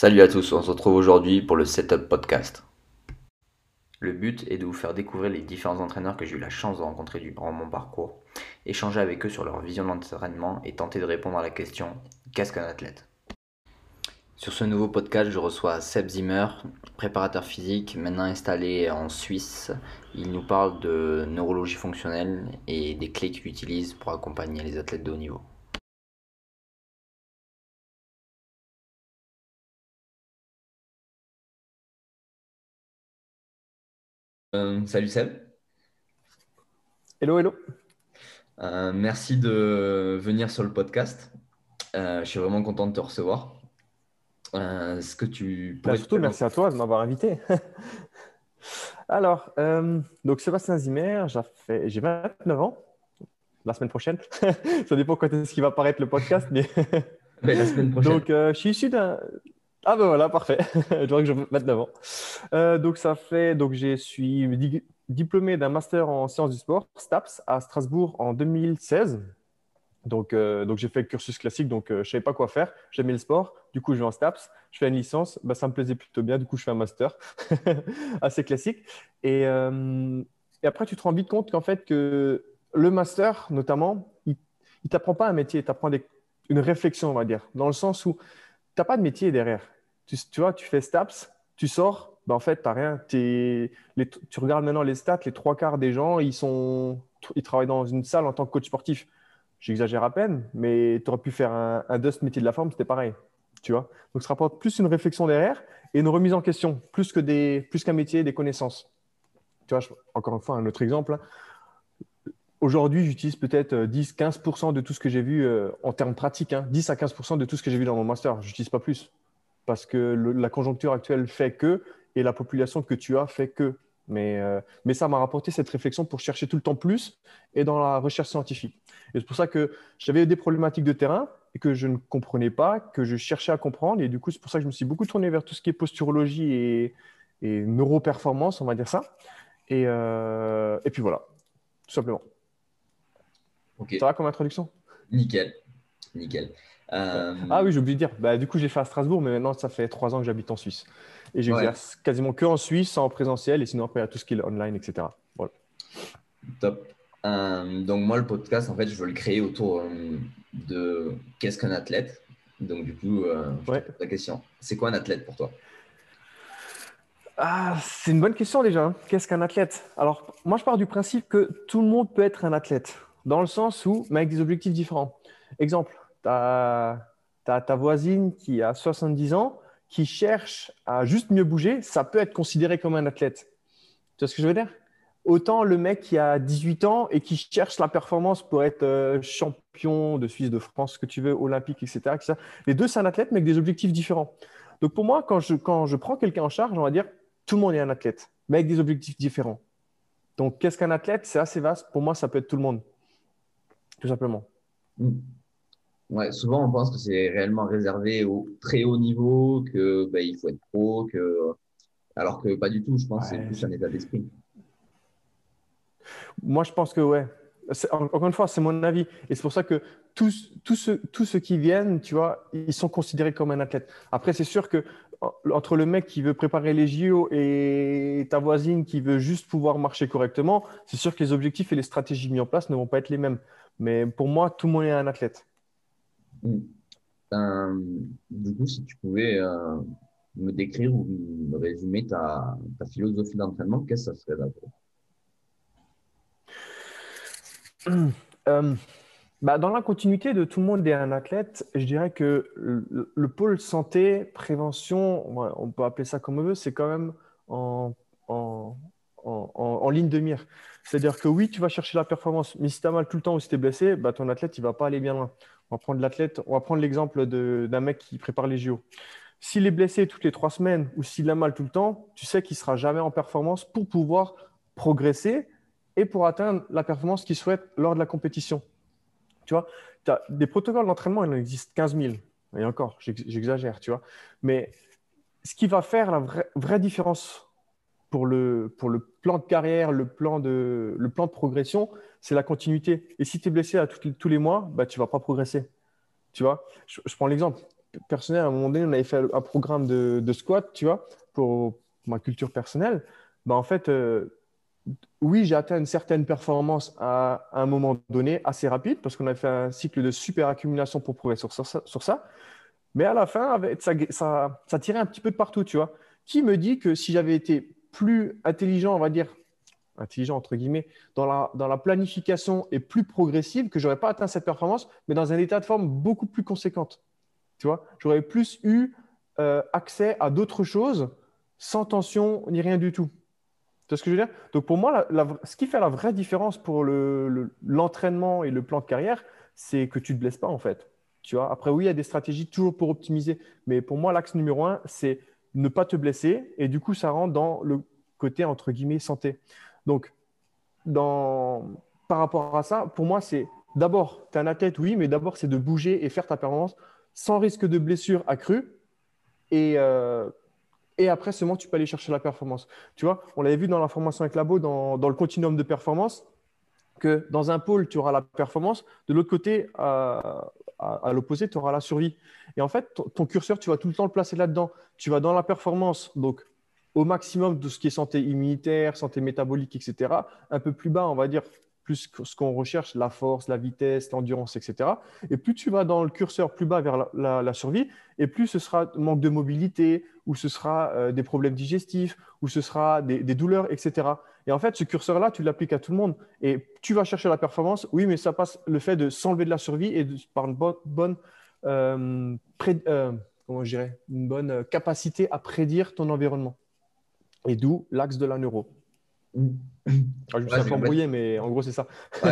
Salut à tous, on se retrouve aujourd'hui pour le Setup Podcast. Le but est de vous faire découvrir les différents entraîneurs que j'ai eu la chance de rencontrer durant mon parcours, échanger avec eux sur leur vision de l'entraînement et tenter de répondre à la question qu'est-ce qu'un athlète? Sur ce nouveau podcast, je reçois Seb Zimmer, préparateur physique, maintenant installé en Suisse. Il nous parle de neurologie fonctionnelle et des clés qu'il utilise pour accompagner les athlètes de haut niveau. Euh, salut Seb. Hello, hello. Euh, merci de venir sur le podcast. Euh, je suis vraiment content de te recevoir. Est-ce que tu bah, surtout, merci à toi de m'avoir invité. Alors, donc Sébastien Zimmer, j'ai 29 ans. La semaine prochaine. Ça dépend quand est-ce qu'il va apparaître le podcast, mais... la semaine prochaine. Donc, je suis issu d'un ah ben voilà, parfait. je vois que vais mettre d'avant. Euh, donc ça fait, donc je suis diplômé d'un master en sciences du sport, STAPS, à Strasbourg en 2016. Donc, euh, donc j'ai fait le cursus classique, donc euh, je ne savais pas quoi faire. J'aimais le sport, du coup je vais en STAPS, je fais une licence, bah, ça me plaisait plutôt bien, du coup je fais un master assez classique. Et, et, après tu te rends vite compte qu'en fait que le master notamment, il ne t'apprend pas un métier, il t'apprend une réflexion on va dire, dans le sens où tu n'as pas de métier derrière. Tu, vois, tu fais STAPS, tu sors, ben en fait, tu n'as rien. tu regardes maintenant les stats, les trois quarts des gens, ils, sont, ils travaillent dans une salle en tant que coach sportif. J'exagère à peine, mais tu aurais pu faire un, Dust métier de la forme, c'était pareil. Tu vois Donc, ça rapporte plus une réflexion derrière et une remise en question, plus qu'un qu'un métier, des connaissances. Tu vois, encore une fois, un autre exemple. Hein. Aujourd'hui, j'utilise peut-être 10-15% euh, de tout ce que j'ai vu euh, en termes pratiques, 10 hein. à 15% de tout ce que j'ai vu dans mon master. Je n'utilise pas plus parce que la conjoncture actuelle fait que et la population que tu as fait que. Mais, euh, mais ça m'a rapporté cette réflexion pour chercher tout le temps plus et dans la recherche scientifique. Et c'est pour ça que j'avais des problématiques de terrain et que je ne comprenais pas, que je cherchais à comprendre. Et du coup, c'est pour ça que je me suis beaucoup tourné vers tout ce qui est posturologie et, et neuroperformance, on va dire ça. Et, et puis voilà, tout simplement. Ça va comme introduction? Nickel. Nickel. Euh, ah oui, j'ai oublié de dire. Bah, du coup, j'ai fait à Strasbourg, mais maintenant, ça fait trois ans que j'habite en Suisse. Et j'exerce quasiment que en Suisse, en présentiel, et sinon, après, il y a tout ce qui est online, etc. Voilà. Top. Euh, donc, moi, le podcast, en fait, je veux le créer autour euh, de qu'est-ce qu'un athlète? Donc, du coup, la question, c'est quoi un athlète pour toi? Ah, c'est une bonne question déjà. Hein. Qu'est-ce qu'un athlète? Alors, moi, je pars du principe que tout le monde peut être un athlète dans le sens où, mais avec des objectifs différents. Exemple, as, ta voisine qui a 70 ans, qui cherche à juste mieux bouger, ça peut être considéré comme un athlète. Tu vois ce que je veux dire? Autant le mec qui a 18 ans et qui cherche la performance pour être euh, champion de Suisse, de France, ce que tu veux, olympique, etc. Les deux, c'est un athlète, mais avec des objectifs différents. Donc pour moi, quand je, quand je prends quelqu'un en charge, on va dire tout le monde est un athlète, mais avec des objectifs différents. Donc qu'est-ce qu'un athlète? C'est assez vaste. Pour moi, ça peut être tout le monde tout simplement. Mm. Ouais, souvent on pense que c'est réellement réservé au très haut niveau, que ben, il faut être pro, que alors que pas du tout. Je pense que c'est plus un état d'esprit. Moi, je pense que ouais. Encore une fois, c'est mon avis. Et c'est pour ça que tous, tous, ceux, tous ceux qui viennent, tu vois, ils sont considérés comme un athlète. Après, c'est sûr que entre le mec qui veut préparer les JO et ta voisine qui veut juste pouvoir marcher correctement, c'est sûr que les objectifs et les stratégies mises en place ne vont pas être les mêmes. Mais pour moi, tout le monde est un athlète. Ben, du coup, si tu pouvais euh, me décrire ou me résumer ta, philosophie d'entraînement, qu'est-ce que ça serait d'abord euh, bah, Dans la continuité de tout le monde est un athlète, je dirais que le, pôle santé, prévention, on peut appeler ça comme on veut, c'est quand même en, ligne de mire. C'est-à-dire que oui, tu vas chercher la performance, mais si tu as mal tout le temps ou si tu es blessé, bah, ton athlète, il va pas aller bien loin. On va prendre l'athlète, on va prendre l'exemple d'un mec qui prépare les JO. S'il est blessé toutes les trois semaines ou s'il a mal tout le temps, tu sais qu'il sera jamais en performance pour pouvoir progresser et pour atteindre la performance qu'il souhaite lors de la compétition. Tu vois, as des protocoles d'entraînement, il en existe 15 000. Et encore, j'exagère, tu vois. Mais ce qui va faire la vraie différence pour le, pour le plan de carrière, le plan de, le plan de progression, c'est la continuité. Et si tu es blessé à tous les mois, bah, tu ne vas pas progresser. Tu vois? Je, prends l'exemple. personnel, à un moment donné, on avait fait un programme de, de squat, tu vois, pour ma culture personnelle. Ben, en fait, euh, oui, j'ai atteint une certaine performance à, un moment donné, assez rapide, parce qu'on a fait un cycle de super accumulation pour progresser sur, sur, ça. Mais à la fin, ça, ça, ça, tirait un petit peu de partout, tu vois. Qui me dit que si j'avais été plus intelligent, on va dire, intelligent entre guillemets, dans la, dans la planification et plus progressive, que j'aurais pas atteint cette performance, mais dans un état de forme beaucoup plus conséquente. Tu vois, j'aurais plus eu euh, accès à d'autres choses sans tension ni rien du tout. Tu vois ce que je veux dire? Donc pour moi, ce qui fait la vraie différence pour l'entraînement et le plan de carrière, c'est que tu ne te blesses pas en fait. Tu vois Après, oui, il y a des stratégies toujours pour optimiser, mais pour moi, l'axe numéro un, c'est ne pas te blesser et du coup, ça rentre dans le côté entre guillemets santé. Donc, dans, par rapport à ça, pour moi, c'est d'abord, tu as un athlète, oui, mais d'abord, c'est de bouger et faire ta performance sans risque de blessure accrue. Et, euh, et après, seulement, tu peux aller chercher la performance. Tu vois, on l'avait vu dans la formation avec Labo, dans le continuum de performance, que dans un pôle, tu auras la performance. De l'autre côté, à, à, l'opposé, tu auras la survie. Et en fait, ton, ton, curseur, tu vas tout le temps le placer là-dedans. Tu vas dans la performance, donc au maximum de ce qui est santé immunitaire, santé métabolique, etc. Un peu plus bas, on va dire, plus ce qu'on recherche, la force, la vitesse, l'endurance, etc. Et plus tu vas dans le curseur plus bas vers la, survie, et plus ce sera manque de mobilité, ou ce sera euh, des problèmes digestifs, ou ce sera des, douleurs, etc. Et en fait, ce curseur-là, tu l'appliques à tout le monde. Et tu vas chercher la performance, oui, mais ça passe le fait de s'enlever de la survie et de, par une bonne, bonne euh, euh, comment je dirais, une bonne capacité à prédire ton environnement. Et d'où l'axe de la neuro. Ah, je me suis embrouillé, mais en gros, c'est ça.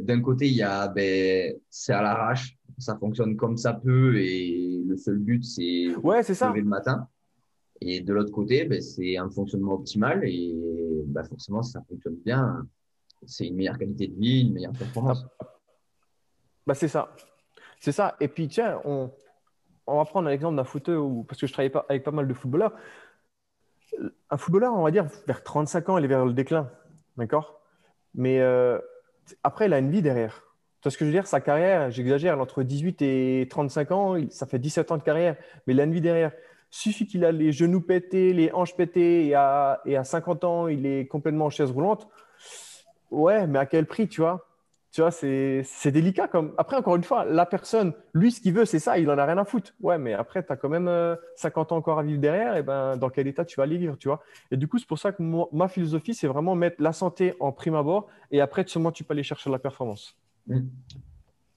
D'un côté, il y a ben, c'est à l'arrache, ça fonctionne comme ça peut, et le seul but, c'est ouais, c'est ça. lever le matin. Et de l'autre côté, ben, c'est un fonctionnement optimal, et ben, forcément, si ça fonctionne bien, c'est une meilleure qualité de vie, une meilleure performance. Bah, c'est ça. C'est ça. Et puis, tiens, on, va prendre l'exemple d'un footeur, parce que je travaille avec pas mal de footballeurs un footballeur, on va dire, vers 35 ans, il est vers le déclin. D'accord? Mais euh, après, il a une vie derrière. Tu vois ce que je veux dire? Sa carrière, j'exagère, entre 18 et 35 ans, ça fait 17 ans de carrière, mais il a une vie derrière. Suffit qu'il a les genoux pétés, les hanches pétées, et à, et à 50 ans, il est complètement en chaise roulante. Ouais, mais à quel prix, tu vois? Tu vois, c'est délicat. Comme... Après, encore une fois, la personne, lui, ce qu'il veut, c'est ça, il en a rien à foutre. Ouais, mais après, tu as quand même 50 euh, ans encore à vivre derrière, et ben, dans quel état tu vas aller vivre, tu vois? Et du coup, c'est pour ça que ma philosophie, c'est vraiment mettre la santé en prime abord, et après, seulement, tu peux aller chercher la performance. Mmh.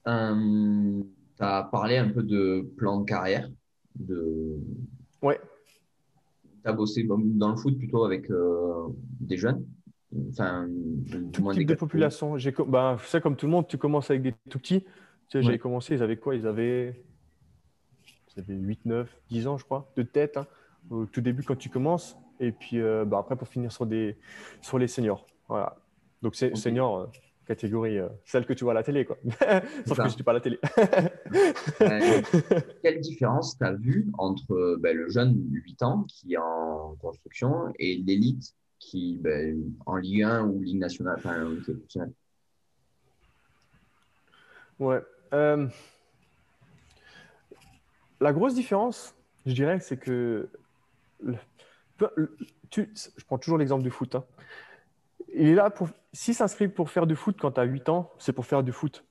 Euh, tu as parlé un peu de plan de carrière. De... Ouais. Tu as bossé dans le foot plutôt avec euh, des jeunes? Enfin, tout type de population. J'ai, ben, ça, comme tout le monde, tu commences avec des tout petits. Tu sais, J'avais commencé, ils avaient quoi? Ils avaient, ils avaient 8, 9, 10 ans, je crois, de tête, hein, au tout début quand tu commences. Et puis euh, bah, après, pour finir sur, des, sur les seniors. Voilà. Donc, c'est senior, euh, catégorie, euh, celle que tu vois à la télé. Quoi. Sauf que je ne pas à la télé. quelle différence tu as vu entre ben, le jeune de 8 ans qui est en construction et l'élite qui, ben, en Ligue 1 ou Ligue nationale, enfin, Ouais. Euh, la grosse différence, je dirais, c'est que tu, je prends toujours l'exemple du foot. Hein. Il est là pour, s'il s'inscrit pour faire du foot quand tu as 8 ans, c'est pour faire du foot.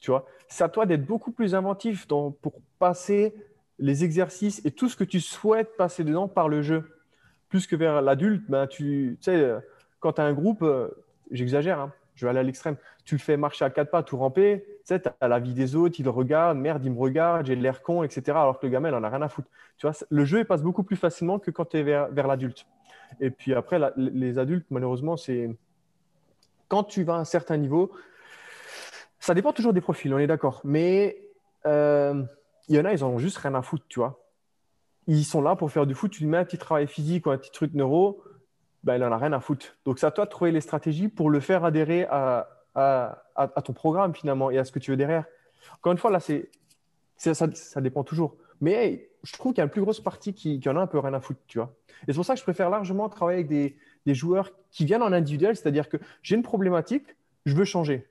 Tu vois, c'est à toi d'être beaucoup plus inventif pour passer les exercices et tout ce que tu souhaites passer dedans par le jeu plus que vers l'adulte, ben, tu, sais, quand tu as un groupe, euh, j'exagère, hein, je vais aller à l'extrême, tu le fais marcher à quatre pas, tout ramper, tu sais, as la vie des autres, il le regarde, merde, il me regarde, j'ai l'air con, etc. Alors que le gamin, il n'en a rien à foutre. Tu vois, le jeu, passe beaucoup plus facilement que quand tu es vers l'adulte. Et puis après, les adultes, malheureusement, c'est quand tu vas à un certain niveau, ça dépend toujours des profils, on est d'accord. Mais euh, il y en a, ils n'en ont juste rien à foutre, tu vois ils sont là pour faire du foot. Tu lui mets un petit travail physique ou un petit truc neuro, ben, il n'en a rien à foutre. Donc, c'est à toi de trouver les stratégies pour le faire adhérer à, ton programme finalement et à ce que tu veux derrière. Encore une fois, là, c'est, ça, dépend toujours. Mais je trouve qu'il y a une plus grosse partie qui, en a un peu rien à foutre, tu vois. Et c'est pour ça que je préfère largement travailler avec des, joueurs qui viennent en individuel, c'est-à-dire que j'ai une problématique, je veux changer.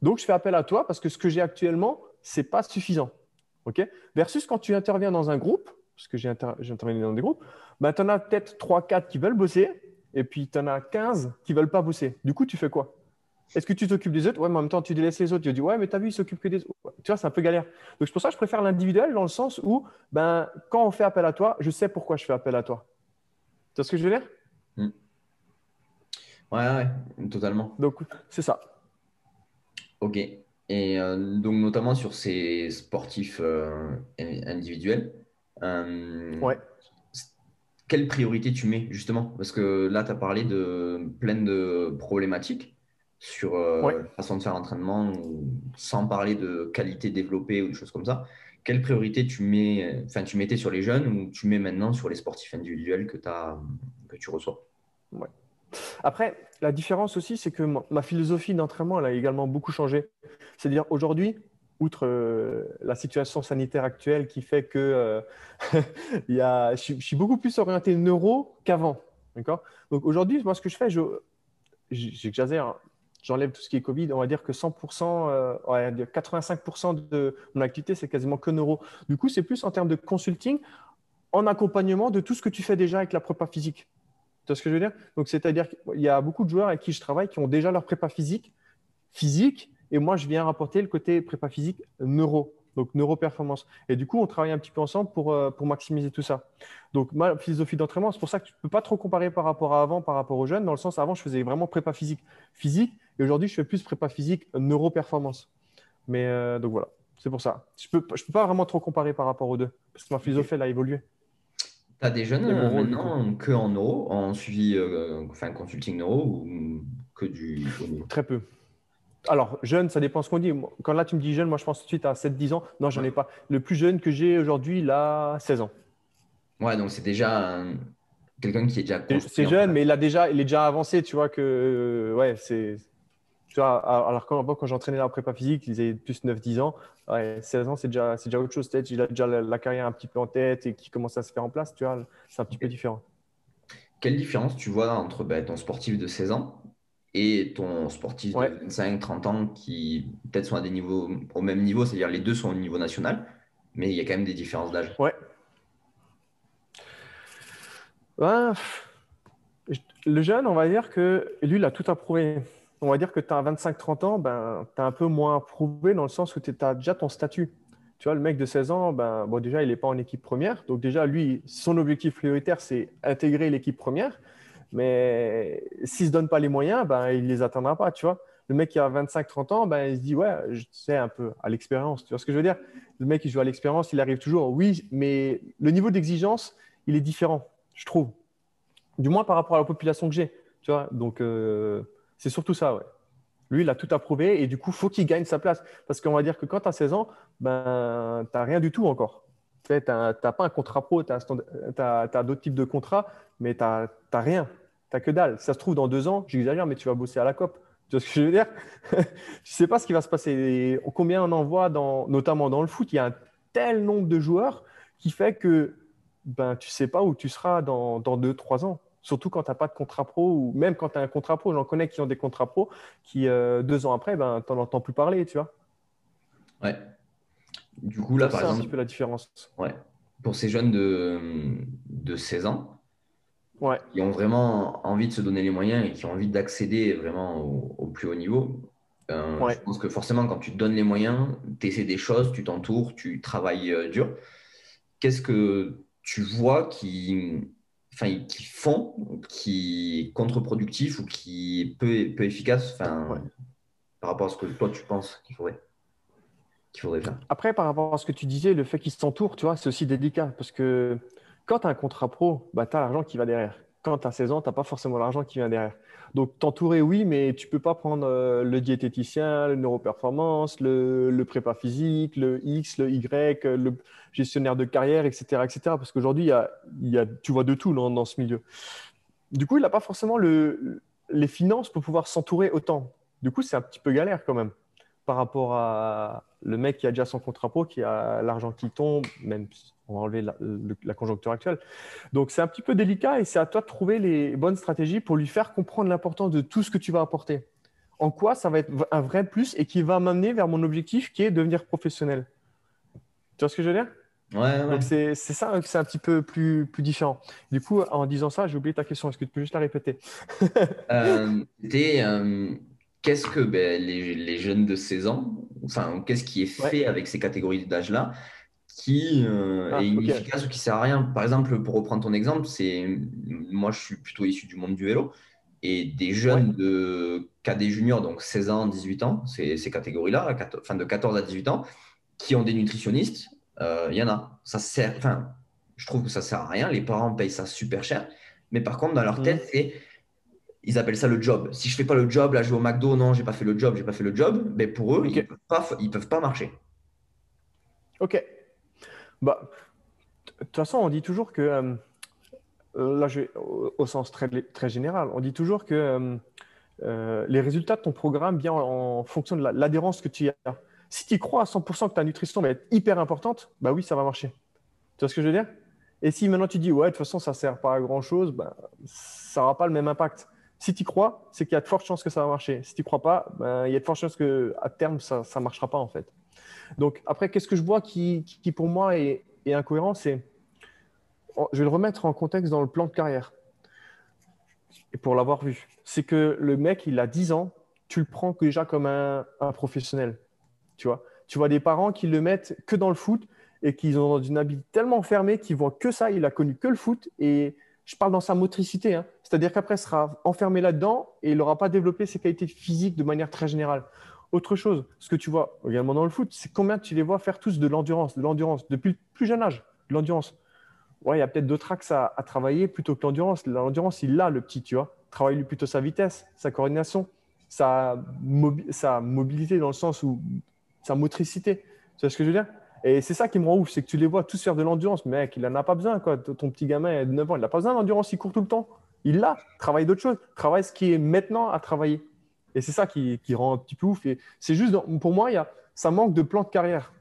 Donc, je fais appel à toi parce que ce que j'ai actuellement, c'est pas suffisant. ok? Versus quand tu interviens dans un groupe, parce que j'ai intervenu dans des groupes, ben, tu en as peut-être 3-4 qui veulent bosser, et puis tu en as 15 qui ne veulent pas bosser. Du coup, tu fais quoi? Est-ce que tu t'occupes des autres? Ouais, mais en même temps, tu délaisses les autres. Tu dis, ouais, mais tu as vu, ils s'occupent que des autres. Tu vois, c'est un peu galère. Donc, c'est pour ça que je préfère l'individuel dans le sens où, ben, quand on fait appel à toi, je sais pourquoi je fais appel à toi. Tu vois ce que je veux dire? Hmm. Ouais, ouais, totalement. Donc, c'est ça. Ok. Et euh, donc, notamment sur ces sportifs euh, individuels, euh, ouais. quelle priorité tu mets justement? Parce que là, tu as parlé de plein de problématiques sur la façon de faire l'entraînement, sans parler de qualité développée ou des choses comme ça. Quelle priorité tu mets, enfin, tu mettais sur les jeunes ou tu mets maintenant sur les sportifs individuels que, as, que tu reçois? Ouais. Après, la différence aussi, c'est que ma philosophie d'entraînement, elle a également beaucoup changé. C'est-à-dire aujourd'hui, outre euh, la situation sanitaire actuelle qui fait que euh, y a, je, suis beaucoup plus orienté neuro qu'avant. D'accord? Donc aujourd'hui, moi, ce que je fais, j'exagère, hein. J'enlève tout ce qui est Covid, on va dire que 100%, euh, 85% de mon activité, c'est quasiment que neuro. Du coup, c'est plus en termes de consulting, en accompagnement de tout ce que tu fais déjà avec la prépa physique. Tu vois ce que je veux dire? Donc, c'est-à-dire qu'il y a beaucoup de joueurs avec qui je travaille qui ont déjà leur prépa physique, physique, et moi, je viens rapporter le côté prépa physique neuro, donc neuroperformance. Et du coup, on travaille un petit peu ensemble pour, euh, pour maximiser tout ça. Donc, ma philosophie d'entraînement, c'est pour ça que tu ne peux pas trop comparer par rapport à avant, par rapport aux jeunes, dans le sens, avant, je faisais vraiment prépa physique, physique, et aujourd'hui, je fais plus prépa physique neuroperformance. Mais euh, donc voilà, c'est pour ça. Je ne peux, je peux pas vraiment trop comparer par rapport aux deux, parce que ma philosophie, elle a évolué. Tu as des jeunes euh, maintenant que en neuro, en suivi, enfin consulting neuro ou que du Très peu. Alors, jeune, ça dépend ce qu'on dit. Quand là, tu me dis jeune, moi, je pense tout de suite à 7-10 ans. Non, j'en ai pas. Le plus jeune que j'ai aujourd'hui, il a 16 ans. Ouais, donc c'est déjà quelqu'un qui est déjà C'est jeune, mais il, a déjà, il est déjà avancé, tu vois, que. Euh, ouais, c'est. Tu vois, alors quand, quand j'entraînais la prépa physique, il avait plus 9-10 ans. Ouais, 16 ans, c'est déjà, déjà autre chose. Peut-être il a déjà la, carrière un petit peu en tête et qui commence à se faire en place, tu vois. C'est un petit peu différent. Quelle différence tu vois entre ben, ton sportif de 16 ans et ton sportif de 25, 30 ans qui peut-être sont à des niveaux au même niveau, c'est-à-dire les deux sont au niveau national, mais il y a quand même des différences d'âge. Ouais. Ben, le jeune, on va dire que lui, il a tout approuvé. On va dire que tu as 25-30 ans, ben, tu as un peu moins approuvé dans le sens où tu as déjà ton statut. Tu vois, le mec de 16 ans, ben, bon, déjà, il n'est pas en équipe première. Donc, déjà, lui, son objectif prioritaire, c'est intégrer l'équipe première. Mais s'il ne se donne pas les moyens, ben, il ne les atteindra pas, tu vois. Le mec qui a 25-30 ans, ben, il se dit, ouais, je sais un peu à l'expérience. Tu vois ce que je veux dire Le mec qui joue à l'expérience, il arrive toujours. Oui, mais le niveau d'exigence, il est différent, je trouve. Du moins par rapport à la population que j'ai. Tu vois Donc, euh, c'est surtout ça, ouais. Lui, il a tout approuvé et du coup, faut qu'il gagne sa place. Parce qu'on va dire que quand tu as 16 ans, ben, tu n'as rien du tout encore. Tu n'as pas un contrat pro, tu as, as d'autres types de contrats, mais tu n'as rien que dalle. Ça se trouve, dans deux ans, j'exagère, mais tu vas bosser à la COP. Tu vois ce que je veux dire? Je ne sais pas ce qui va se passer. combien on en voit, dans, notamment dans le foot, il y a un tel nombre de joueurs qui fait que ben, tu ne sais pas où tu seras dans, dans deux, trois ans. Surtout quand tu n'as pas de contrat pro ou même quand tu as un contrat pro. J'en connais qui ont des contrats pro qui, euh, deux ans après, ben, tu n'en entends plus parler, tu vois? Ouais. Du coup, là, par exemple. un petit peu la différence. Ouais. Pour ces jeunes de, de 16 ans, ouais. qui ont vraiment envie de se donner les moyens et qui ont envie d'accéder vraiment au, plus haut niveau. Euh, je pense que forcément, quand tu te donnes les moyens, tu essaies des choses, tu t'entoures, tu travailles euh, dur. Qu'est-ce que tu vois qui, enfin, qui font, qui est contre-productif ou qui est peu, peu efficace enfin, par rapport à ce que toi tu penses qu'il faudrait, qu'il faudrait faire? Après, par rapport à ce que tu disais, le fait qu'ils s'entourent, tu vois, c'est aussi délicat parce que quand tu as un contrat pro, bah, tu as l'argent qui va derrière. Quand tu as 16 ans, tu n'as pas forcément l'argent qui vient derrière. Donc, t'entourer, oui, mais tu ne peux pas prendre euh, le diététicien, le neuroperformance, le, le, prépa physique, le X, le Y, le gestionnaire de carrière, etc. etc. parce qu'aujourd'hui, y a, tu vois de tout dans, ce milieu. Du coup, il n'a pas forcément le, les finances pour pouvoir s'entourer autant. Du coup, c'est un petit peu galère quand même par rapport à le mec qui a déjà son contrat pro, qui a l'argent qui tombe, même on va enlever la, conjoncture actuelle. Donc c'est un petit peu délicat et c'est à toi de trouver les bonnes stratégies pour lui faire comprendre l'importance de tout ce que tu vas apporter. En quoi ça va être un vrai plus et qui va m'amener vers mon objectif qui est devenir professionnel. Tu vois ce que je veux dire? Ouais, ouais. Donc c'est ça, c'est un petit peu plus, plus différent. Du coup, en disant ça, j'ai oublié ta question. Est-ce que tu peux juste la répéter? Euh, euh, qu'est-ce que ben, les, les jeunes de 16 ans, enfin, qu'est-ce qui est Ouais. fait avec ces catégories d'âge-là? Qui euh, Ah, est inefficace ou qui sert à rien? Par exemple, pour reprendre ton exemple, c'est moi, je suis plutôt issu du monde du vélo et des Ouais. jeunes de KD junior, donc 16 ans, 18 ans, ces, ces catégories-là, enfin de 14 à 18 ans, qui ont des nutritionnistes, euh, il y en a. Ça sert, enfin, je trouve que ça sert à rien. Les parents payent ça super cher, mais par contre, dans leur Mhm. tête, c'est ils appellent ça le job. Si je fais pas le job, là je vais au McDo, non, j'ai pas fait le job, j'ai pas fait le job, mais pour eux, ils peuvent pas, ils peuvent pas marcher. Ok. Bah, de toute façon, on dit toujours que, euh, euh, là, je au, sens très, très général, on dit toujours que euh, les résultats de ton programme viennent en, fonction de la- l'adhérence que tu as. Si tu crois à 100% que ta nutrition va être hyper importante, bah oui, ça va marcher. Tu vois ce que je veux dire? Et si maintenant tu dis, ouais, de toute façon, ça ne sert pas à grand-chose, bah, ça n'aura pas le même impact. Si tu crois, c'est qu'il y a de fortes chances que ça va marcher. Si tu ne crois pas, ben, il y a de fortes chances qu'à terme, ça ne marchera pas en fait. Donc après, qu'est-ce que je vois qui, qui pour moi est, incohérent, c'est, je vais le remettre en contexte dans le plan de carrière. Et pour l'avoir vu, c'est que le mec, il a 10 ans, tu le prends déjà comme un, un professionnel. Tu vois, tu vois des parents qui le mettent que dans le foot et qui ont une habitude tellement fermée qu'ils voient que ça, il a connu que le foot et je parle dans sa motricité, hein. c'est-à-dire qu'après il sera enfermé là-dedans et il n'aura pas développé ses qualités physiques de manière très générale. Autre chose, ce que tu vois également dans le foot, c'est combien tu les vois faire tous de l'endurance, de l'endurance depuis le plus jeune âge, de l'endurance. Ouais, il y a peut-être d'autres axes à, travailler plutôt que l'endurance. L'endurance, il l'a, le petit, tu vois. Travaille lui plutôt sa vitesse, sa coordination, sa, mobi- sa mobilité dans le sens où sa motricité. Tu vois ce que je veux dire? Et c'est ça qui me rend ouf, c'est que tu les vois tous faire de l'endurance. Mec, il n'en a pas besoin, quoi. Ton petit gamin a 9 ans, il n'a pas besoin d'endurance, il court tout le temps. Il l'a, travaille d'autres choses, travaille ce qui est maintenant à travailler. Et c'est ça qui, rend un petit peu ouf. C'est juste, pour moi, y a, ça manque de plan de carrière.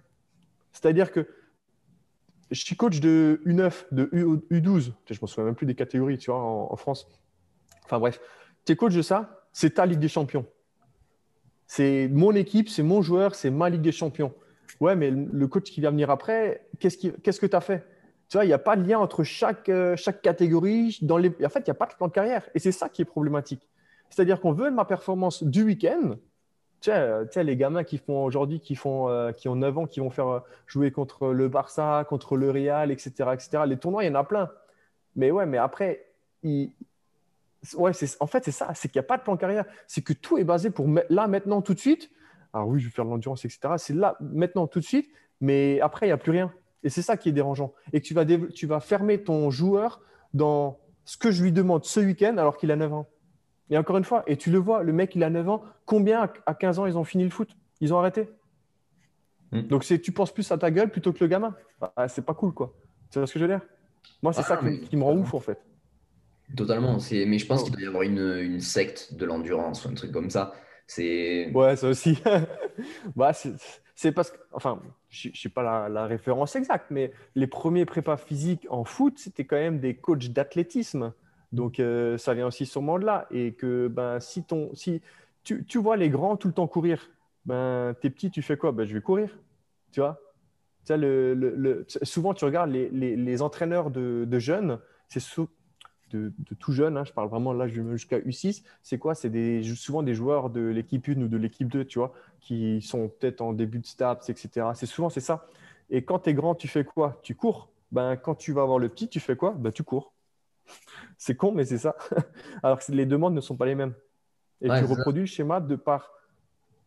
C'est-à-dire que je suis coach de U9, de U, U12. Je me souviens même plus des catégories, tu vois, en, France. Enfin bref, tu es coach de ça, c'est ta Ligue des Champions. C'est mon équipe, c'est mon joueur, c'est ma Ligue des Champions. Ouais, mais le coach qui va venir après, qu'est-ce que tu as fait? Tu vois, il n'y a pas de lien entre chaque, euh, chaque catégorie. En fait, il n'y a pas de plan de carrière. Et c'est ça qui est problématique. C'est-à-dire qu'on veut ma performance du week-end. Tu sais, les gamins qui font aujourd'hui, qui, font, euh, qui ont 9 ans, qui vont faire euh, jouer contre le Barça, contre le Real, etc., etc. Les tournois, il y en a plein. Mais ouais, mais après, ouais, en fait, c'est ça, c'est qu'il n'y a pas de plan carrière. C'est que tout est basé pour là, maintenant, tout de suite. Alors oui, je vais faire de l'endurance, etc. C'est là, maintenant, tout de suite. Mais après, il n'y a plus rien. Et c'est ça qui est dérangeant. Et que tu vas, tu vas fermer ton joueur dans ce que je lui demande ce week-end alors qu'il a 9 ans. Et encore une fois, et tu le vois, le mec, il a 9 ans. Combien à- à 15 ans, ils ont fini le foot? Ils ont arrêté? Mm. Donc, c'est, tu penses plus à ta gueule plutôt que le gamin? Bah, c'est pas cool, quoi. Tu vois ce que je veux dire? Moi, c'est Ah, ça qui, mais- qui me rend ouf, en fait. Totalement. Mais je pense Oh. qu'il doit y avoir une, une secte de l'endurance ou un truc comme ça. C'est... Ouais, ça aussi. bah, c'est, c'est parce que, enfin, je ne sais pas la, la référence exacte, mais les premiers prépas physiques en foot, c'était quand même des coachs d'athlétisme. Donc, euh, ça vient aussi sûrement de là. Et que ben, si, ton, si tu, tu vois les grands tout le temps courir, ben, t'es petit, tu fais quoi? Ben, Je vais courir. Tu vois? Tu le, le- Souvent, tu regardes les, les- les entraîneurs de, de jeunes, c'est sou- de, de tout jeune, hein, je parle vraiment là jusqu'à U6, c'est quoi? C'est des, souvent des joueurs de l'équipe 1 ou de l'équipe 2, tu vois, qui sont peut-être en début de STAPS, etc. C'est souvent c'est ça. Et quand tu es grand, tu fais quoi? Tu cours. Ben, quand tu vas avoir le petit, tu fais quoi? Ben, Tu cours. C'est con, mais c'est ça. Alors que les demandes ne sont pas les mêmes. Et Ouais, tu ça. reproduis le schéma de par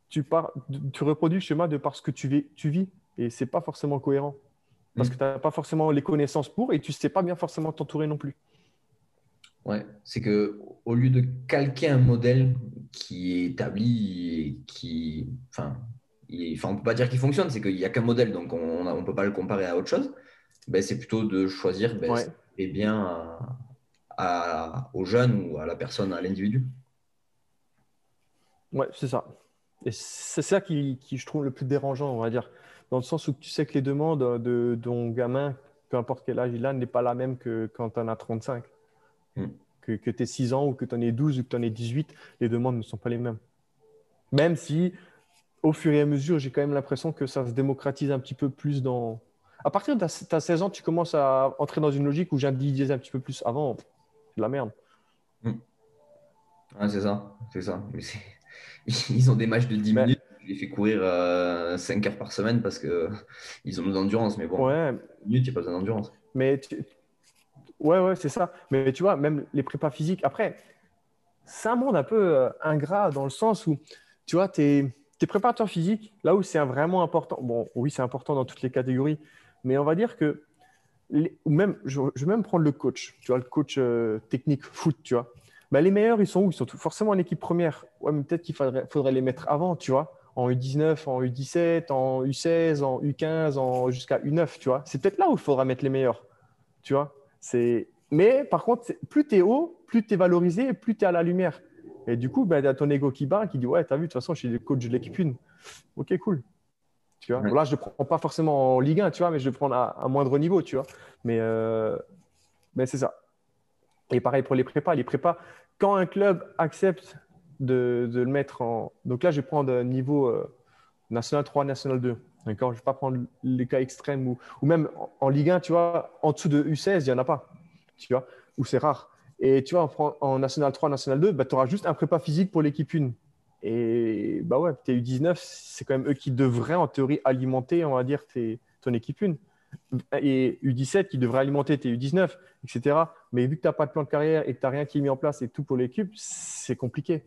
tu, pars, tu reproduis le schéma de par ce que tu vis, tu vis. et c'est pas forcément cohérent parce Mm. que tu n'as pas forcément les connaissances pour et tu sais pas bien forcément t'entourer non plus. Ouais, c'est que au lieu de calquer un modèle qui est établi et qui, enfin, il- enfin, on peut pas dire qu'il fonctionne, c'est qu'il n'y a qu'un modèle, donc on ne peut pas le comparer à autre chose. Ben, c'est plutôt de choisir ben, Ouais. ce qui bien à, à- aux jeunes ou à la personne, à l'individu. Ouais, c'est ça. Et c'est ça qui, qui, je trouve, le plus dérangeant, on va dire. Dans le sens où tu sais que les demandes de ton gamin, peu importe quel âge il a, n'est pas la même que quand tu en as 35. Mm. Que, que tu aies 6 ans ou que tu en aies 12 ou que tu en aies 18, les demandes ne sont pas les mêmes. Même si, au fur et à mesure, j'ai quand même l'impression que ça se démocratise un petit peu plus dans, À partir de ta, 16 ans, tu commences à entrer dans une logique où j'individualise un petit peu plus. Avant, c'est de la merde. Hmm. c'est ça. C'est ça. Ils ont des matchs de 10 minutes. Je les fais courir 5 euh, heures par semaine parce qu'ils ont besoin d'endurance. Mais bon, ouais. minutes, il n'y a pas besoin d'endurance. Mais ouais, ouais, c'est ça. Mais tu vois, même les prépas physiques, après, c'est un monde un peu euh, ingrat dans le sens où, tu vois, tu es, préparateur physique, là où c'est vraiment important. Bon, oui, c'est important dans toutes les catégories, mais on va dire que, même, je, vais même prendre le coach, tu vois, le coach euh, technique foot, tu vois. Bah, les meilleurs, ils sont où? Ils sont forcément en équipe première. Ouais, mais peut-être qu'il faudrait, faudrait, les mettre avant, tu vois, en U19, en U17, en U16, en U15, en, jusqu'à U9, tu vois. C'est peut-être là où il faudra mettre les meilleurs, tu vois. C'est mais par contre, plus tu es haut, plus tu es valorisé, plus tu es à la lumière. Et du coup, ben, tu as ton ego qui bat, qui dit Ouais, tu as vu, de toute façon, je suis le coach de l'équipe 1. Ok, cool. Tu vois là, je ne prends pas forcément en Ligue 1, tu vois, mais je le prends à un moindre niveau, tu vois. Mais, euh, mais c'est ça. Et pareil pour les prépas. Les prépas, quand un club accepte de, de le mettre en. Donc là, je vais prendre niveau euh, National 3, National 2. D'accord? Je ne vais pas prendre les cas extrêmes ou, ou même en, en Ligue 1, tu vois, en dessous de U16, il n'y en a pas tu vois, ou c'est rare. Et tu vois, en, en National 3, National 2, bah, tu auras juste un prépa physique pour l'équipe 1. Et bah ouais, tes U19, c'est quand même eux qui devraient en théorie alimenter, on va dire, ton équipe 1. Et U17 qui devrait alimenter tes U19, etc. Mais vu que tu n'as pas de plan de carrière et que tu n'as rien qui est mis en place et tout pour l'équipe, c'est compliqué.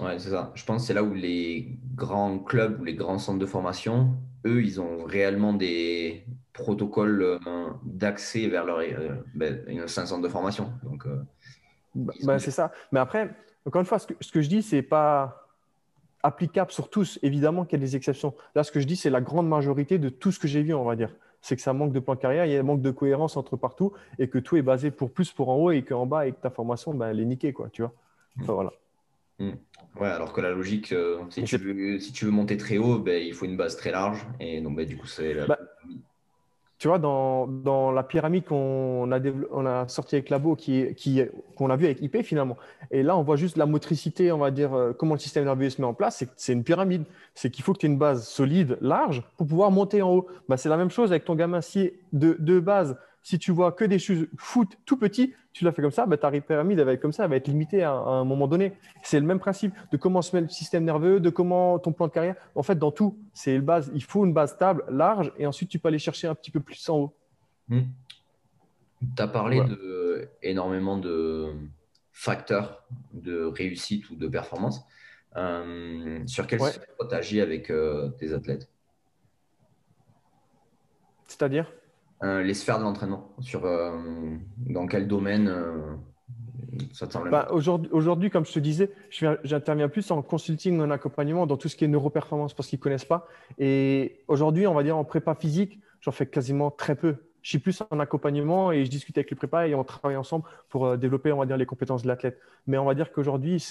Ouais, c'est ça. Je pense que c'est là où les grands clubs ou les grands centres de formation, eux, ils ont réellement des protocoles euh, d'accès vers leur euh, ben, un centre de formation. Donc, euh, bah, bah, c'est ça. Mais après, encore une fois, ce que, ce que je dis, c'est pas applicable sur tous. Évidemment qu'il y a des exceptions. Là, ce que je dis, c'est la grande majorité de tout ce que j'ai vu, on va dire. C'est que ça manque de plan carrière, il y a un manque de cohérence entre partout et que tout est basé pour plus pour en haut et qu'en bas, et que ta formation, ben, elle est niquée, quoi, tu vois. Enfin, voilà. Mm. Ouais, alors que la logique, euh, si, tu veux, si tu veux monter très haut, ben, il faut une base très large. Et donc, ben, du coup, c'est. La... Bah, tu vois, dans, dans la pyramide qu'on a, on a sorti avec Labo, qui, qui, qu'on a vu avec IP finalement, et là, on voit juste la motricité, on va dire, euh, comment le système nerveux se met en place. C'est, c'est une pyramide. C'est qu'il faut que tu aies une base solide, large, pour pouvoir monter en haut. Bah, c'est la même chose avec ton gamin. Si de, de base, si tu vois que des choses foot tout petits, tu l'as fait comme ça, bah, ta pyramide va être comme ça, elle va être limitée à, un moment donné. C'est le même principe de comment se met le système nerveux, de comment ton plan de carrière. En fait, dans tout, c'est le base. Il faut une base stable, large, et ensuite tu peux aller chercher un petit peu plus en haut. Hmm. Tu as parlé de énormément de facteurs de réussite ou de performance. Euh, sur quel ouais. tu agis avec euh, tes athlètes? C'est-à-dire? Les sphères de l'entraînement sur euh, dans quel domaine euh, ça te bah, aujourd'hui, aujourd'hui, comme je te disais, j'interviens plus en consulting, en accompagnement, dans tout ce qui est neuroperformance parce qu'ils ne connaissent pas. Et aujourd'hui, on va dire en prépa physique, j'en fais quasiment très peu. Je suis plus en accompagnement et je discute avec les prépas et on travaille ensemble pour développer, on va dire, les compétences de l'athlète. Mais on va dire qu'aujourd'hui,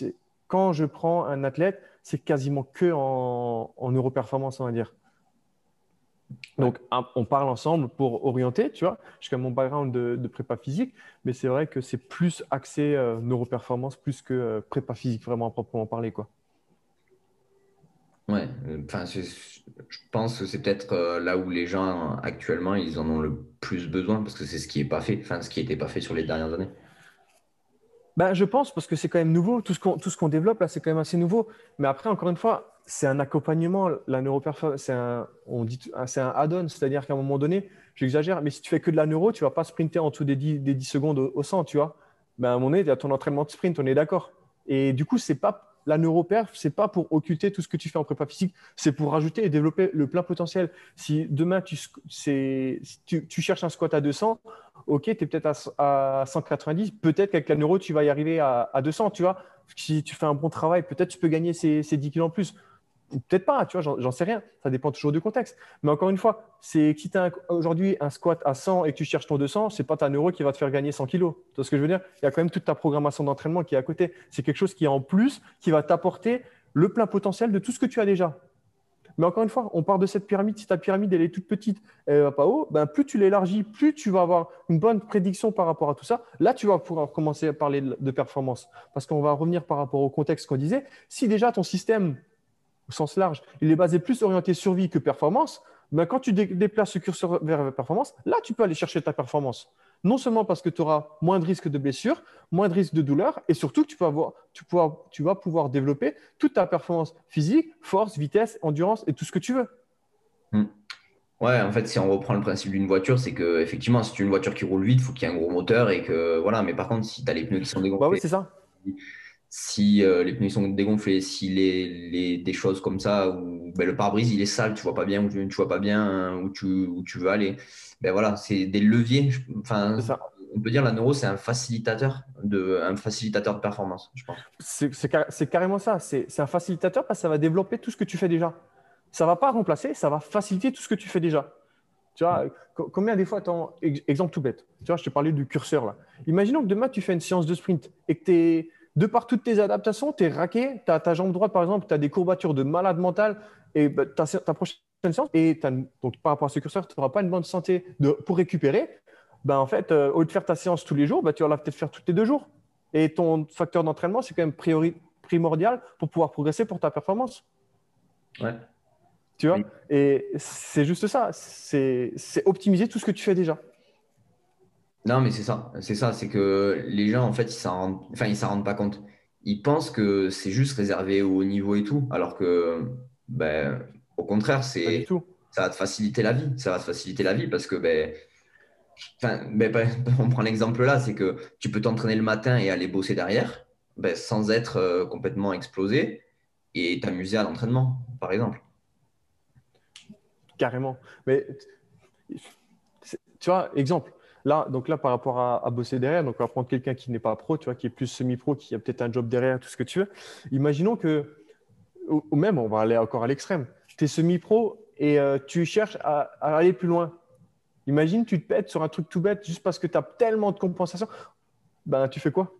quand je prends un athlète, c'est quasiment que en, en neuroperformance, on va dire. Donc, on parle ensemble pour orienter, tu vois. J'ai mon background de, prépa physique, mais c'est vrai que c'est plus axé euh, neuroperformance plus que euh, prépa physique, vraiment à proprement parler, quoi. Ouais, euh, enfin, je pense que c'est peut-être là où les gens actuellement ils en ont le plus besoin parce que c'est ce qui est pas fait, enfin ce qui n'était pas fait sur les dernières années. Ben, je pense parce que c'est quand même nouveau. Tout ce qu'on tout ce qu'on développe là, c'est quand même assez nouveau. Mais après, encore une fois, c'est un accompagnement. La neuroperformance, c'est un, on dit, c'est un add-on, c'est-à-dire qu'à un moment donné, j'exagère, mais si tu fais que de la neuro, tu vas pas sprinter en dessous des 10, des 10 secondes au, 100, tu vois. Ben, à un moment donné, tu as ton entraînement de sprint, on est d'accord. Et du coup, c'est pas la neuroperf, c'est pas pour occulter tout ce que tu fais en prépa physique, c'est pour rajouter et développer le plein potentiel. Si demain tu, tu, cherches un squat à 200, ok, tu es peut-être à, 190, peut-être qu'avec la neuro, tu vas y arriver à, à, 200, tu vois. Si tu fais un bon travail, peut-être tu peux gagner ces, ces 10 kilos en plus peut-être pas, tu vois, j'en sais rien. Ça dépend toujours du contexte. Mais encore une fois, c'est si tu as aujourd'hui un squat à 100 et que tu cherches ton 200, c'est pas ta neuro qui va te faire gagner 100 kilos. Tu vois ce que je veux dire? Il y a quand même toute ta programmation d'entraînement qui est à côté. C'est quelque chose qui est en plus, qui va t'apporter le plein potentiel de tout ce que tu as déjà. Mais encore une fois, on part de cette pyramide. Si ta pyramide elle est toute petite, elle va pas haut, ben plus tu l'élargis, plus tu vas avoir une bonne prédiction par rapport à tout ça. Là, tu vas pouvoir commencer à parler de performance. Parce qu'on va revenir par rapport au contexte qu'on disait. Si déjà ton système sens large, il est basé plus orienté survie que performance, ben, quand tu déplaces ce curseur vers la performance, là, tu peux aller chercher ta performance. Non seulement parce que tu auras moins de risques de blessure, moins de risques de douleur, et surtout que tu, peux avoir, tu, tu vas pouvoir développer toute ta performance physique, force, vitesse, endurance et tout ce que tu veux. Hmm. Ouais, en fait, si on reprend le principe d'une voiture, c'est que effectivement, si tu une voiture qui roule vite, il faut qu'il y ait un gros moteur et que voilà. Mais par contre, si tu as les pneus qui sont dégonflés, bah oui, c'est ça si euh, les pneus sont dégonflés, si les, des choses comme ça, ou ben, le pare-brise il est sale, tu vois pas bien où tu, vois pas bien hein, où tu, où tu veux aller, ben voilà, c'est des leviers. Enfin, on peut dire la neuro c'est un facilitateur de un facilitateur de performance, je pense. C'est carrément ça. C'est un facilitateur parce que ça va développer tout ce que tu fais déjà. Ça va pas remplacer, ça va faciliter tout ce que tu fais déjà. Tu vois, combien des fois, exemple tout bête, tu vois, je te parlais du curseur là. Imaginons que demain tu fais une séance de sprint et que tu es de par toutes tes adaptations, tu es raqué, tu as ta jambe droite, par exemple, tu as des courbatures de malade mental, et bah, ta, prochaine séance, et donc par rapport à ce curseur, tu n'auras pas une bonne santé de, pour récupérer. Ben, en fait, euh, au lieu de faire ta séance tous les jours, ben, tu vas la peut-être faire toutes les deux jours. Et ton facteur d'entraînement, c'est quand même primordial pour pouvoir progresser pour ta performance. Ouais. Tu vois? Et c'est juste ça. C'est optimiser tout ce que tu fais déjà. Non, mais c'est ça. C'est ça. C'est que les gens, en fait, ils s'en rendent, enfin, ils s'en rendent pas compte. Ils pensent que c'est juste réservé au haut niveau et tout, alors que, ben, au contraire, c'est, ça va te faciliter la vie. Ça va te faciliter la vie parce que, ben, enfin, ben, on prend l'exemple là, c'est que tu peux t'entraîner le matin et aller bosser derrière, ben, sans être euh, complètement explosé et t'amuser à l'entraînement, par exemple. Carrément. Mais tu vois, exemple, Là, donc là, par rapport à, bosser derrière, donc on va prendre quelqu'un qui n'est pas pro, tu vois, qui est plus semi-pro, qui a peut-être un job derrière, tout ce que tu veux. Imaginons que, ou même, on va aller encore à l'extrême, tu es semi-pro et euh, tu cherches à, aller plus loin. Imagine, tu te pètes sur un truc tout bête juste parce que tu as tellement de compensation. Ben, tu fais quoi?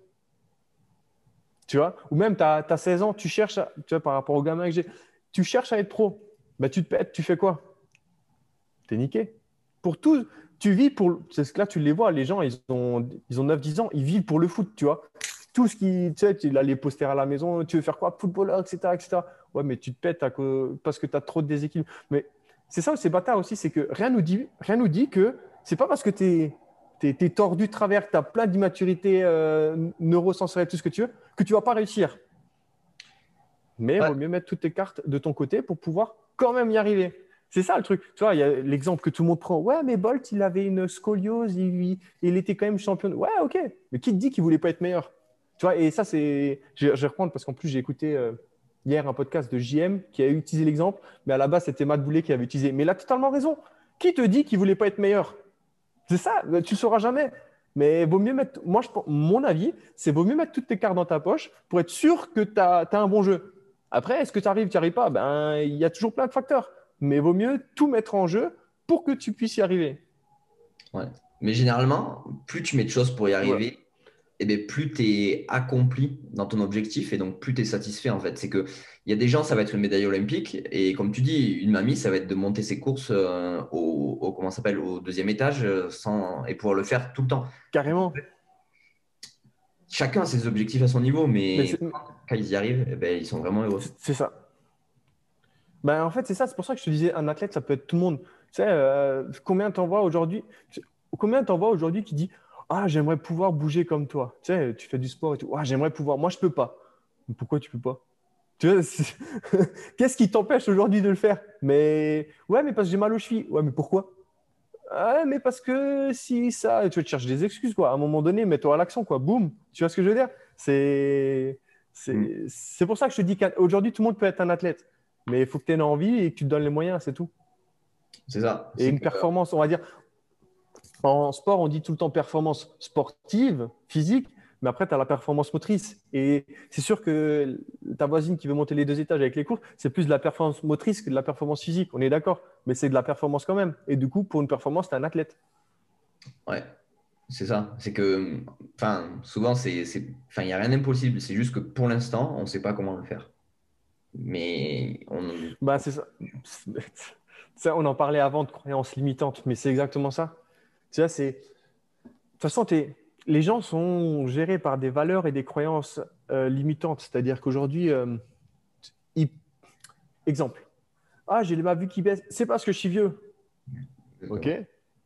Tu vois? Ou même, tu as, 16 ans, tu cherches, tu vois, par rapport au gamin que j'ai, tu cherches à être pro. Ben, tu te pètes, tu fais quoi? Tu es niqué. Pour tout, tu vis pour. C'est ce que là, tu les vois, les gens, ils ont, ils ont 9-10 ans, ils vivent pour le foot, tu vois. Tout ce qui. Tu sais, il a les posters à la maison, tu veux faire quoi? Footballeur, etc., etc. Ouais, mais tu te pètes parce que tu as trop de déséquilibre. Mais c'est ça, c'est bâtard aussi, c'est que rien nous dit, rien nous dit que c'est pas parce que tu es, es, tordu de travers, tu as plein d'immaturité euh, neurosensorielle, tout ce que tu veux, que tu vas pas réussir. Mais il vaut mieux mettre toutes tes cartes de ton côté pour pouvoir quand même y arriver. C'est ça le truc. Tu vois, il y a l'exemple que tout le monde prend. Ouais, mais Bolt, il avait une scoliose, il, était quand même champion. Ouais, ok. Mais qui te dit qu'il voulait pas être meilleur? Tu vois, et ça, c'est. Je, vais reprendre parce qu'en plus, j'ai écouté euh, hier un podcast de JM qui a utilisé l'exemple, mais à la base, c'était Matt Boulet qui avait utilisé. Mais il a totalement raison. Qui te dit qu'il voulait pas être meilleur? C'est ça, tu ne sauras jamais. Mais vaut mieux mettre. Moi, mon avis, c'est vaut mieux mettre toutes tes cartes dans ta poche pour être sûr que tu as, as, un bon jeu. Après, est-ce que tu arrives, tu n'y arrives pas? Ben, il y a toujours plein de facteurs mais vaut mieux tout mettre en jeu pour que tu puisses y arriver. Ouais. Mais généralement, plus tu mets de choses pour y arriver, et eh bien, plus tu es accompli dans ton objectif et donc plus tu es satisfait en fait. C'est que il y a des gens, ça va être une médaille olympique et comme tu dis, une mamie, ça va être de monter ses courses euh, au, comment s'appelle au deuxième étage euh, sans et pouvoir le faire tout le temps. Carrément. Chacun a ses objectifs à son niveau, mais, quand ils y arrivent, eh ben, ils sont vraiment heureux. C'est ça. Ben, en fait, c'est ça. C'est pour ça que je te disais, un athlète, ça peut être tout le monde. Tu sais, euh, combien t'en vois aujourd'hui Combien t'en vois aujourd'hui qui dit Ah, j'aimerais pouvoir bouger comme toi. Tu sais, tu fais du sport et tout. Ah, j'aimerais pouvoir. Moi, je peux pas. Mais pourquoi tu peux pas? Qu'est-ce qui t'empêche aujourd'hui de le faire? Mais ouais, mais parce que j'ai mal aux chevilles. Ouais, mais pourquoi? Ouais, mais parce que si ça, tu vas te chercher des excuses quoi. À un moment donné, mets-toi à l'action quoi. Boum. Tu vois ce que je veux dire? C'est c'est pour ça que je te dis qu'aujourd'hui tout le monde peut être un athlète. Mais il faut que tu aies envie et que tu te donnes les moyens, c'est tout. C'est ça. Et une performance, on va dire, en sport, on dit tout le temps performance sportive, physique, mais après, tu as la performance motrice. Et c'est sûr que ta voisine qui veut monter les deux étages avec les courses, c'est plus de la performance motrice que de la performance physique. On est d'accord. Mais c'est de la performance quand même. Et du coup, pour une performance, tu es un athlète. Ouais, c'est ça. C'est que, enfin, souvent, il n'y a rien d'impossible. C'est juste que pour l'instant, on ne sait pas comment le faire. Mais on... Bah, c'est ça. On en parlait avant de croyances limitantes, mais c'est exactement ça. Vois, c'est... De toute façon, les gens sont gérés par des valeurs et des croyances euh, limitantes. C'est-à-dire qu'aujourd'hui, euh, exemple, Ah, j'ai ma vue qui baisse. C'est parce que je suis vieux. Ok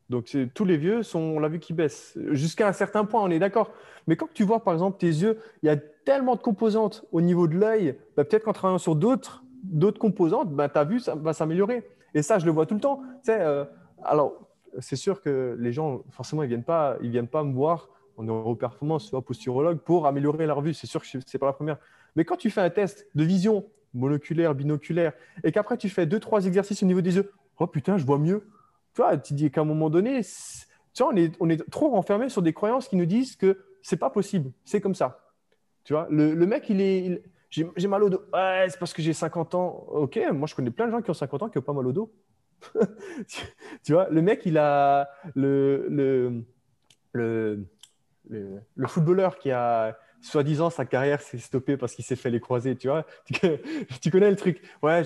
Donc, tous les vieux sont la vue qui baisse. Jusqu'à un certain point, on est d'accord. Mais quand tu vois, par exemple, tes yeux, il y a tellement de composantes au niveau de l'œil, bah, peut-être qu'en travaillant sur d'autres composantes, bah, ta vue ça va s'améliorer. Et ça, je le vois tout le temps. Tu euh, alors, c'est sûr que les gens, forcément, ils ne viennent, pas, ils viennent pas me voir en neuroperformance, soit posturologue, pour améliorer leur vue. C'est sûr que ce n'est pas la première. Mais quand tu fais un test de vision monoculaire, binoculaire, et qu'après tu fais deux, trois exercices au niveau des yeux, oh putain, je vois mieux. Tu vois, tu dis qu'à un moment donné, tu vois, on, est, on est trop renfermé sur des croyances qui nous disent que c'est pas possible, c'est comme ça. Tu vois, le, le mec, il est. j'ai mal au dos. C'est parce que j'ai 50 ans. Ok, moi je connais plein de gens qui ont 50 ans qui n'ont pas mal au dos. tu vois, le mec, il a le, le, le, le, footballeur qui a, soi-disant, sa carrière s'est stoppée parce qu'il s'est fait les croisés, tu vois. Tu, connais le truc. Ouais,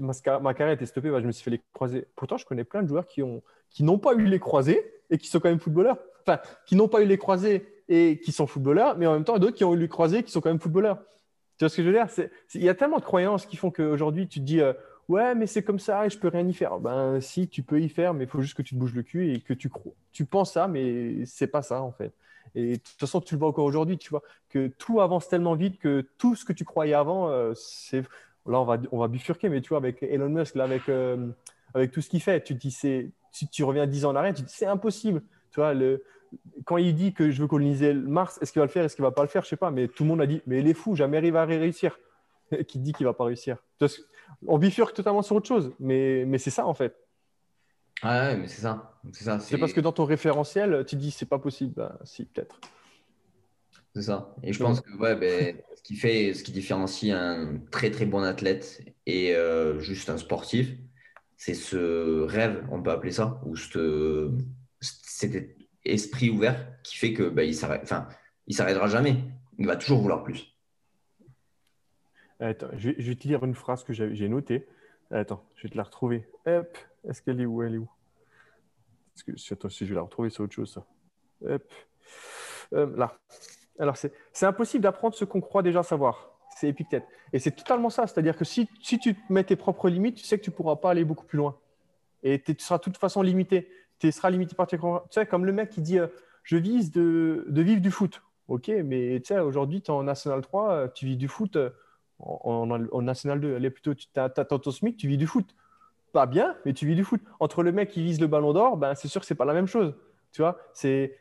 ma, carrière était stoppée, je me suis fait les croisés. Pourtant, je connais plein de joueurs qui n'ont qui pas eu les croisés et qui sont quand même footballeurs. Enfin, qui n'ont pas eu les croisés et qui sont footballeurs, mais en même temps, d'autres qui ont eu les croisés qui sont quand même footballeurs. Tu vois ce que je veux dire? Il y a tellement de croyances qui font qu'aujourd'hui, tu te dis, euh, ouais, mais c'est comme ça et je peux rien y faire. Ben, si, tu peux y faire, mais il faut juste que tu te bouges le cul et que tu. Tu penses ça, mais c'est pas ça, en fait. Et de toute façon, tu le vois encore aujourd'hui, tu vois, que tout avance tellement vite que tout ce que tu croyais avant, euh, c'est. Là, on va, on va bifurquer, mais tu vois, avec Elon Musk, avec, euh, avec tout ce qu'il fait, tu te dis, c'est, si tu reviens 10 ans en arrière, tu te dis, c'est impossible. Tu vois, le, quand il dit que je veux coloniser Mars, est-ce qu'il va le faire, est-ce qu'il va pas le faire, je sais pas, mais tout le monde a dit, mais il est fou, jamais il va réussir. qui dit qu'il va pas réussir. On bifurque totalement sur autre chose, mais, mais c'est ça en fait. Ah ouais, mais c'est ça. C'est parce que dans ton référentiel, tu dis c'est pas possible. Ben, si, peut-être. C'est ça. Et je pense que ouais, ben, ce qui fait, ce qui différencie un très très bon athlète et euh, juste un sportif, c'est ce rêve, on peut appeler ça, ou ce, cet esprit ouvert qui fait que ben, il s'arrête, enfin, il s'arrêtera jamais. Il va toujours vouloir plus. Attends, je vais, te lire une phrase que j'ai notée. Attends, je vais te la retrouver. Hop, est-ce qu'elle est où? Elle est où? Que, si je vais la retrouver, c'est autre chose. Hop. Euh, là. Alors, c'est impossible d'apprendre ce qu'on croit déjà savoir. C'est Épictète. Et c'est totalement ça. C'est-à-dire que si, tu mets tes propres limites, tu sais que tu ne pourras pas aller beaucoup plus loin. Et tu seras de toute façon limité. Tu seras limité par tes. Tu sais, comme le mec qui dit euh, Je vise de, vivre du foot. Ok, mais tu sais, aujourd'hui, tu es en National 3, euh, tu vis du foot en, National 2. Allez, plutôt, tu as, ton SMIC, tu vis du foot. Pas bien, mais tu vis du foot. Entre le mec qui vise le ballon d'or, ben, c'est sûr que c'est pas la même chose. Tu vois, c'est.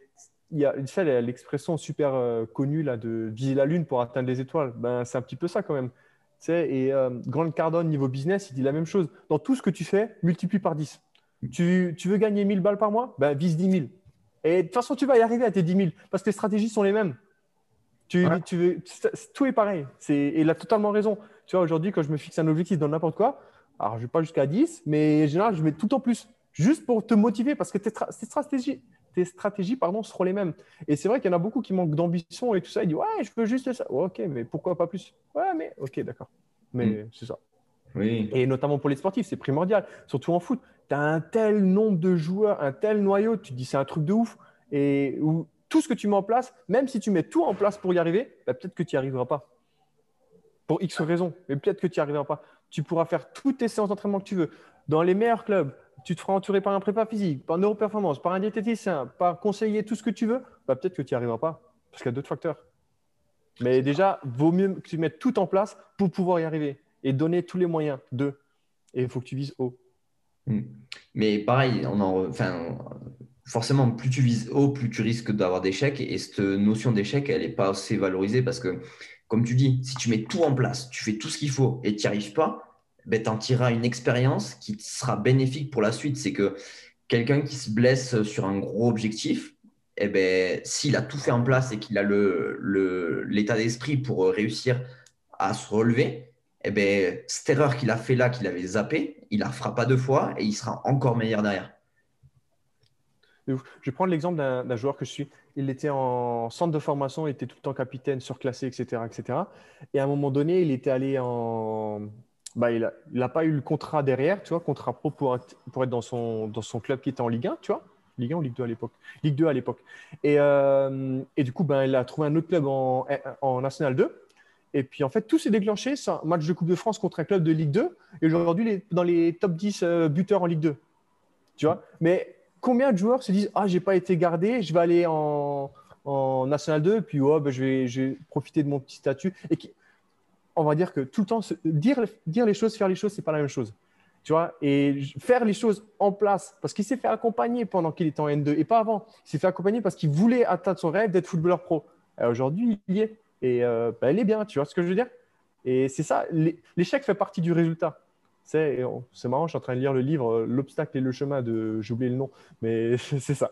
Il y a l'expression super euh, connue là, de viser la lune pour atteindre les étoiles. Ben, c'est un petit peu ça quand même. Tu sais, et euh, Grant Cardone, niveau business, il dit la même chose. Dans tout ce que tu fais, multiplie par 10. Tu, tu veux gagner 1000 balles par mois? Ben, Vise 10 000. Et de toute façon, tu vas y arriver à tes 10 000 parce que les stratégies sont les mêmes. Tu, tu veux, tout est pareil. et il a totalement raison. Tu vois, aujourd'hui, quand je me fixe un objectif dans n'importe quoi, alors je ne vais pas jusqu'à 10, mais en général, je mets tout en plus, juste pour te motiver, parce que tes, stratégies, tes stratégies pardon, seront les mêmes. Et c'est vrai qu'il y en a beaucoup qui manquent d'ambition et tout ça. Ils disent, ouais, je veux juste ça. ok, mais pourquoi pas plus? Ouais, mais ok, d'accord. Mais mm. c'est ça. Oui. Et notamment pour les sportifs, c'est primordial. Surtout en foot, tu as un tel nombre de joueurs, un tel noyau, tu te dis, c'est un truc de ouf. Et où tout ce que tu mets en place, même si tu mets tout en place pour y arriver, bah, peut-être que tu n'y arriveras pas. Pour X raisons, mais peut-être que tu n'y arriveras pas. Tu pourras faire toutes tes séances d'entraînement que tu veux. Dans les meilleurs clubs, tu te feras entourer par un prépa physique, par neuroperformance, par un diététicien, par conseiller, tout ce que tu veux, bah, peut-être que tu n'y arriveras pas. Parce qu'il y a d'autres facteurs. Mais déjà, vaut mieux que tu mettes tout en place pour pouvoir y arriver et donner tous les moyens de. Et il faut que tu vises haut. Hmm. Mais pareil, on en, enfin, forcément, plus tu vises haut, plus tu risques d'avoir d'échecs. Et cette notion d'échec, elle n'est pas assez valorisée parce que, comme tu dis, si tu mets tout en place, tu fais tout ce qu'il faut et tu n'y arrives pas, ben, tu en tireras une expérience qui sera bénéfique pour la suite. C'est que quelqu'un qui se blesse sur un gros objectif, eh ben, s'il a tout fait en place et qu'il a l'état d'esprit pour réussir à se relever, eh ben, cette erreur qu'il a fait là, qu'il avait zappé, il la fera pas deux fois et il sera encore meilleur derrière. Je vais prendre l'exemple d'un joueur que je suis. Il était en centre de formation, il était tout le temps capitaine, surclassé, etc. etc. Et à un moment donné, il était allé en. Bah, il n'a pas eu le contrat derrière, tu vois, contrat pro pour, être dans son, dans son club qui était en Ligue 1, tu vois. Ligue 1 ou Ligue 2 à l'époque Ligue 2 à l'époque. Et, euh, et, du coup, ben, il a trouvé un autre club en, en National 2. Et puis, en fait, tout s'est déclenché sur un match de Coupe de France contre un club de Ligue 2. Et aujourd'hui, il est dans les top 10 euh, buteurs en Ligue 2. Tu vois Mais combien de joueurs se disent Ah, j'ai pas été gardé, je vais aller en, en National 2, puis oh, ben, je, vais, je, profiter de mon petit statut. Et qui, on va dire que tout le temps, dire, dire les choses, faire les choses, c'est pas la même chose. Tu vois, et faire les choses en place, parce qu'il s'est fait accompagner pendant qu'il était en N2 et pas avant. Il s'est fait accompagner parce qu'il voulait atteindre son rêve d'être footballeur pro. Aujourd'hui, il y est. Et euh, bah, elle est bien, tu vois ce que je veux dire? Et c'est ça, l'échec fait partie du résultat. C'est marrant, je suis en train de lire le livre euh, L'obstacle et le chemin de. J'ai oublié le nom, mais c'est ça.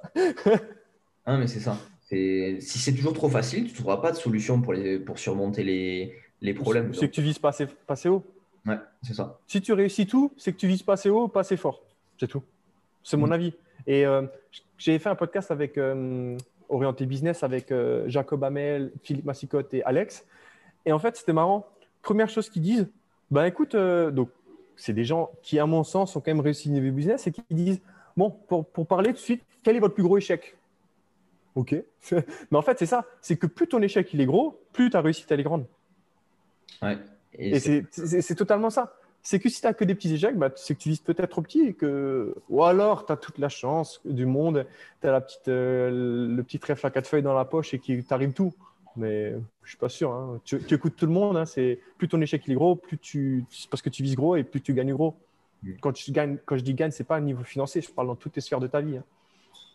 ah, mais c'est ça. Si c'est toujours trop facile, tu ne trouveras pas de solution pour, les, pour surmonter les, les problèmes. C'est que tu vises pas assez, pas assez haut. Ouais, c'est ça. Si tu réussis tout, c'est que tu vises pas assez haut, pas assez fort. C'est tout. C'est mon mm. avis. Et euh, j'ai fait un podcast avec euh, Orienté Business avec euh, Jacob Hamel, Philippe Massicotte et Alex. Et en fait, c'était marrant. Première chose qu'ils disent, ben écoute, donc c'est des gens qui, à mon sens, ont quand même réussi niveau business et qui disent, bon, pour, pour parler tout de suite, quel est votre plus gros échec? Ok. Mais en fait, c'est ça. C'est que plus ton échec il est gros, plus ta réussite elle est grande. Ouais. Et, c'est totalement ça. C'est que si tu n'as que des petits échecs, bah, c'est que tu vises peut-être trop petit. Et que... Ou alors, tu as toute la chance du monde. Tu as la petite, euh, le petit trèfle à quatre feuilles dans la poche et qui t'arrive tout. Mais je suis pas sûr. Hein. Tu, écoutes tout le monde. Hein. C'est plus ton échec il est gros, plus tu, parce que tu vises gros et plus tu gagnes gros. Mm. Quand, tu gagnes, quand je dis gagne, ce n'est pas au niveau financier. Je parle dans toutes les sphères de ta vie. Hein.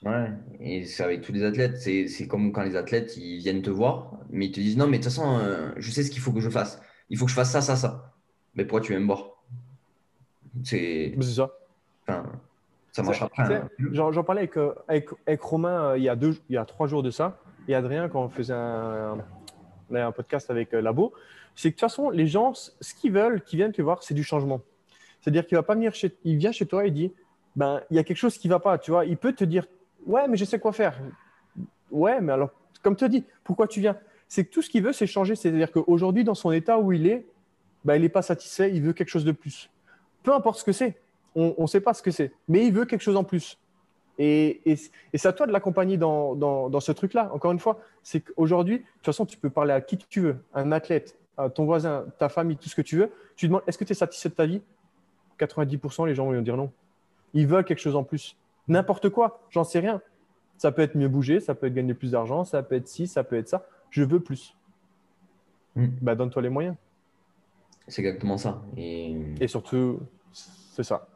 Ouais, et c'est avec tous les athlètes. C'est comme quand les athlètes ils viennent te voir, mais ils te disent non, mais de toute façon, euh, je sais ce qu'il faut que je fasse. Il faut que je fasse ça, ça, ça. Mais pourquoi tu viens me voir? C'est ça. Enfin, ça marchera après. Hein. J'en parlais avec, euh, avec, avec Romain euh, il, y a deux, il y a trois jours de ça, et Adrien quand on faisait un, podcast avec Labo. C'est que de toute façon, les gens, ce qu'ils veulent, qui viennent te voir, c'est du changement. C'est-à-dire qu'il va pas venir chez, il vient chez toi et dit, ben, il y a quelque chose qui va pas, tu vois. Il peut te dire, Ouais, mais je sais quoi faire. Ouais, mais alors, comme tu dis, pourquoi tu viens? C'est que tout ce qu'il veut, c'est changer. C'est-à-dire qu'aujourd'hui, dans son état où il est, bah, il n'est pas satisfait, il veut quelque chose de plus. Peu importe ce que c'est, on ne sait pas ce que c'est, mais il veut quelque chose en plus. Et, et, c'est à toi de l'accompagner dans, dans, ce truc-là. Encore une fois, c'est qu'aujourd'hui, de toute façon, tu peux parler à qui tu veux, un athlète, à ton voisin, ta famille, tout ce que tu veux. Tu demandes, est-ce que tu es satisfait de ta vie? 90% les gens vont dire non. Ils veulent quelque chose en plus. N'importe quoi, j'en sais rien. Ça peut être mieux bouger, ça peut être gagner plus d'argent, ça peut être ci, ça peut être ça. Je veux plus. Hmm. Bah, donne-toi les moyens. C'est exactement ça. Et, surtout, c'est ça.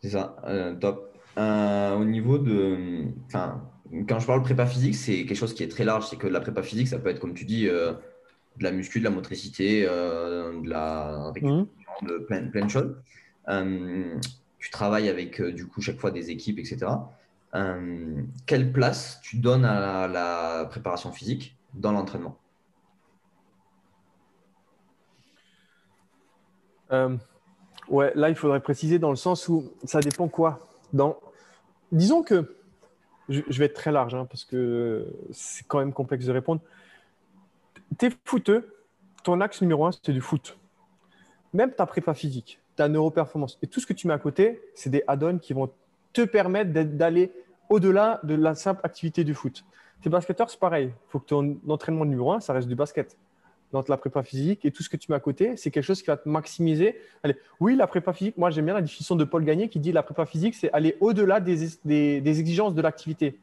C'est ça, euh, top. Euh, au niveau de. Enfin, quand je parle prépa physique, c'est quelque chose qui est très large. C'est que la prépa physique, ça peut être, comme tu dis, euh, de la muscu, de la motricité, de la récupération, hmm. de plein, plein de choses tu travailles avec euh, du coup chaque fois des équipes, etc. Euh, quelle place tu donnes à la préparation physique dans l'entraînement? Euh, Ouais, là il faudrait préciser dans le sens où ça dépend quoi? Dans... Disons que je, vais être très large hein, parce que c'est quand même complexe de répondre. T'es footeux, ton axe numéro un c'est du foot. Même ta prépa physique, ta neuroperformance. Et tout ce que tu mets à côté, c'est des add-ons qui vont te permettre d'aller au-delà de la simple activité du foot. Tes basketteurs, c'est pareil. Il faut que ton entraînement numéro un, ça reste du basket. Dans la prépa physique et tout ce que tu mets à côté, c'est quelque chose qui va te maximiser. Allez, oui, la prépa physique, moi j'aime bien la définition de Paul Gagné qui dit la prépa physique, c'est aller au-delà des, des, exigences de l'activité.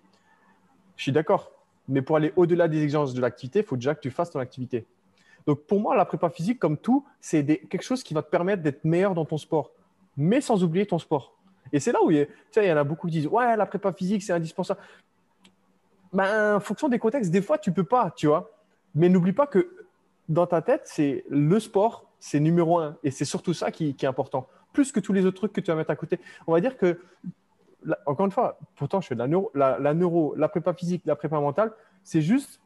Je suis d'accord. Mais pour aller au-delà des exigences de l'activité, il faut déjà que tu fasses ton activité. Donc pour moi, la prépa physique, comme tout, c'est quelque chose qui va te permettre d'être meilleur dans ton sport, mais sans oublier ton sport. Et c'est là où il y, en a beaucoup qui disent Ouais, la prépa physique, c'est indispensable. Ben, en fonction des contextes, des fois, tu peux pas, tu vois. Mais n'oublie pas que dans ta tête, c'est le sport, c'est numéro un. Et c'est surtout ça qui, est important, plus que tous les autres trucs que tu vas mettre à côté. On va dire que, encore une fois, pourtant, je fais de la neuro, la, prépa physique, la prépa mentale, c'est juste,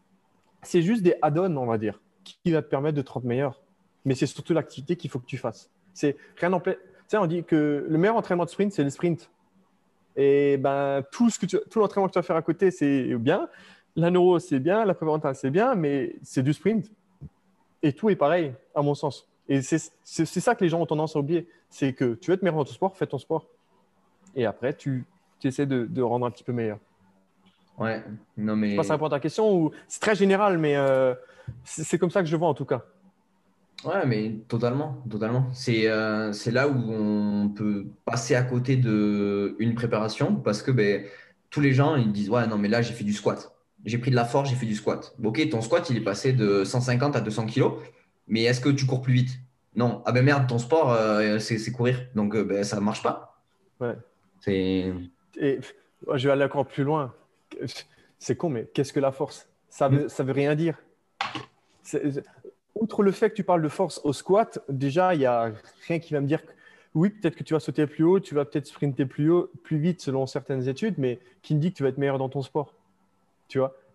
juste des add-ons, on va dire qui va te permettre de te rendre meilleur. Mais c'est surtout l'activité qu'il faut que tu fasses. C'est rien n'empêche. Tu sais, on dit que le meilleur entraînement de sprint, c'est le sprint. Et ben, tout, ce que tout l'entraînement que tu vas faire à côté, c'est bien. La neuro, c'est bien. La préventive, c'est bien. Mais c'est du sprint. Et tout est pareil, à mon sens. Et c'est ça que les gens ont tendance à oublier. C'est que tu veux être meilleur dans ton sport, fais ton sport. Et après, tu, tu essaies de, de, rendre un petit peu meilleur. Ouais, non mais. Je sais pas si ça répond à ta question ou c'est très général, mais euh, c'est comme ça que je vois en tout cas. Ouais, mais totalement, totalement. C'est euh, là où on peut passer à côté de une préparation parce que ben, tous les gens ils disent ouais non mais là j'ai fait du squat, j'ai pris de la force, j'ai fait du squat. Ok, ton squat il est passé de 150 à 200 kilos, mais est-ce que tu cours plus vite? Non. Ah ben merde, ton sport euh, c'est courir, donc euh, ben, ça marche pas. Ouais. C'est Et je vais aller encore plus loin. C'est con, mais qu'est-ce que la force? Ça veut, ça veut rien dire. Outre le fait que tu parles de force au squat, déjà, il n'y a rien qui va me dire que oui, peut-être que tu vas sauter plus haut, tu vas peut-être sprinter plus haut, plus vite selon certaines études, mais qui me dit que tu vas être meilleur dans ton sport?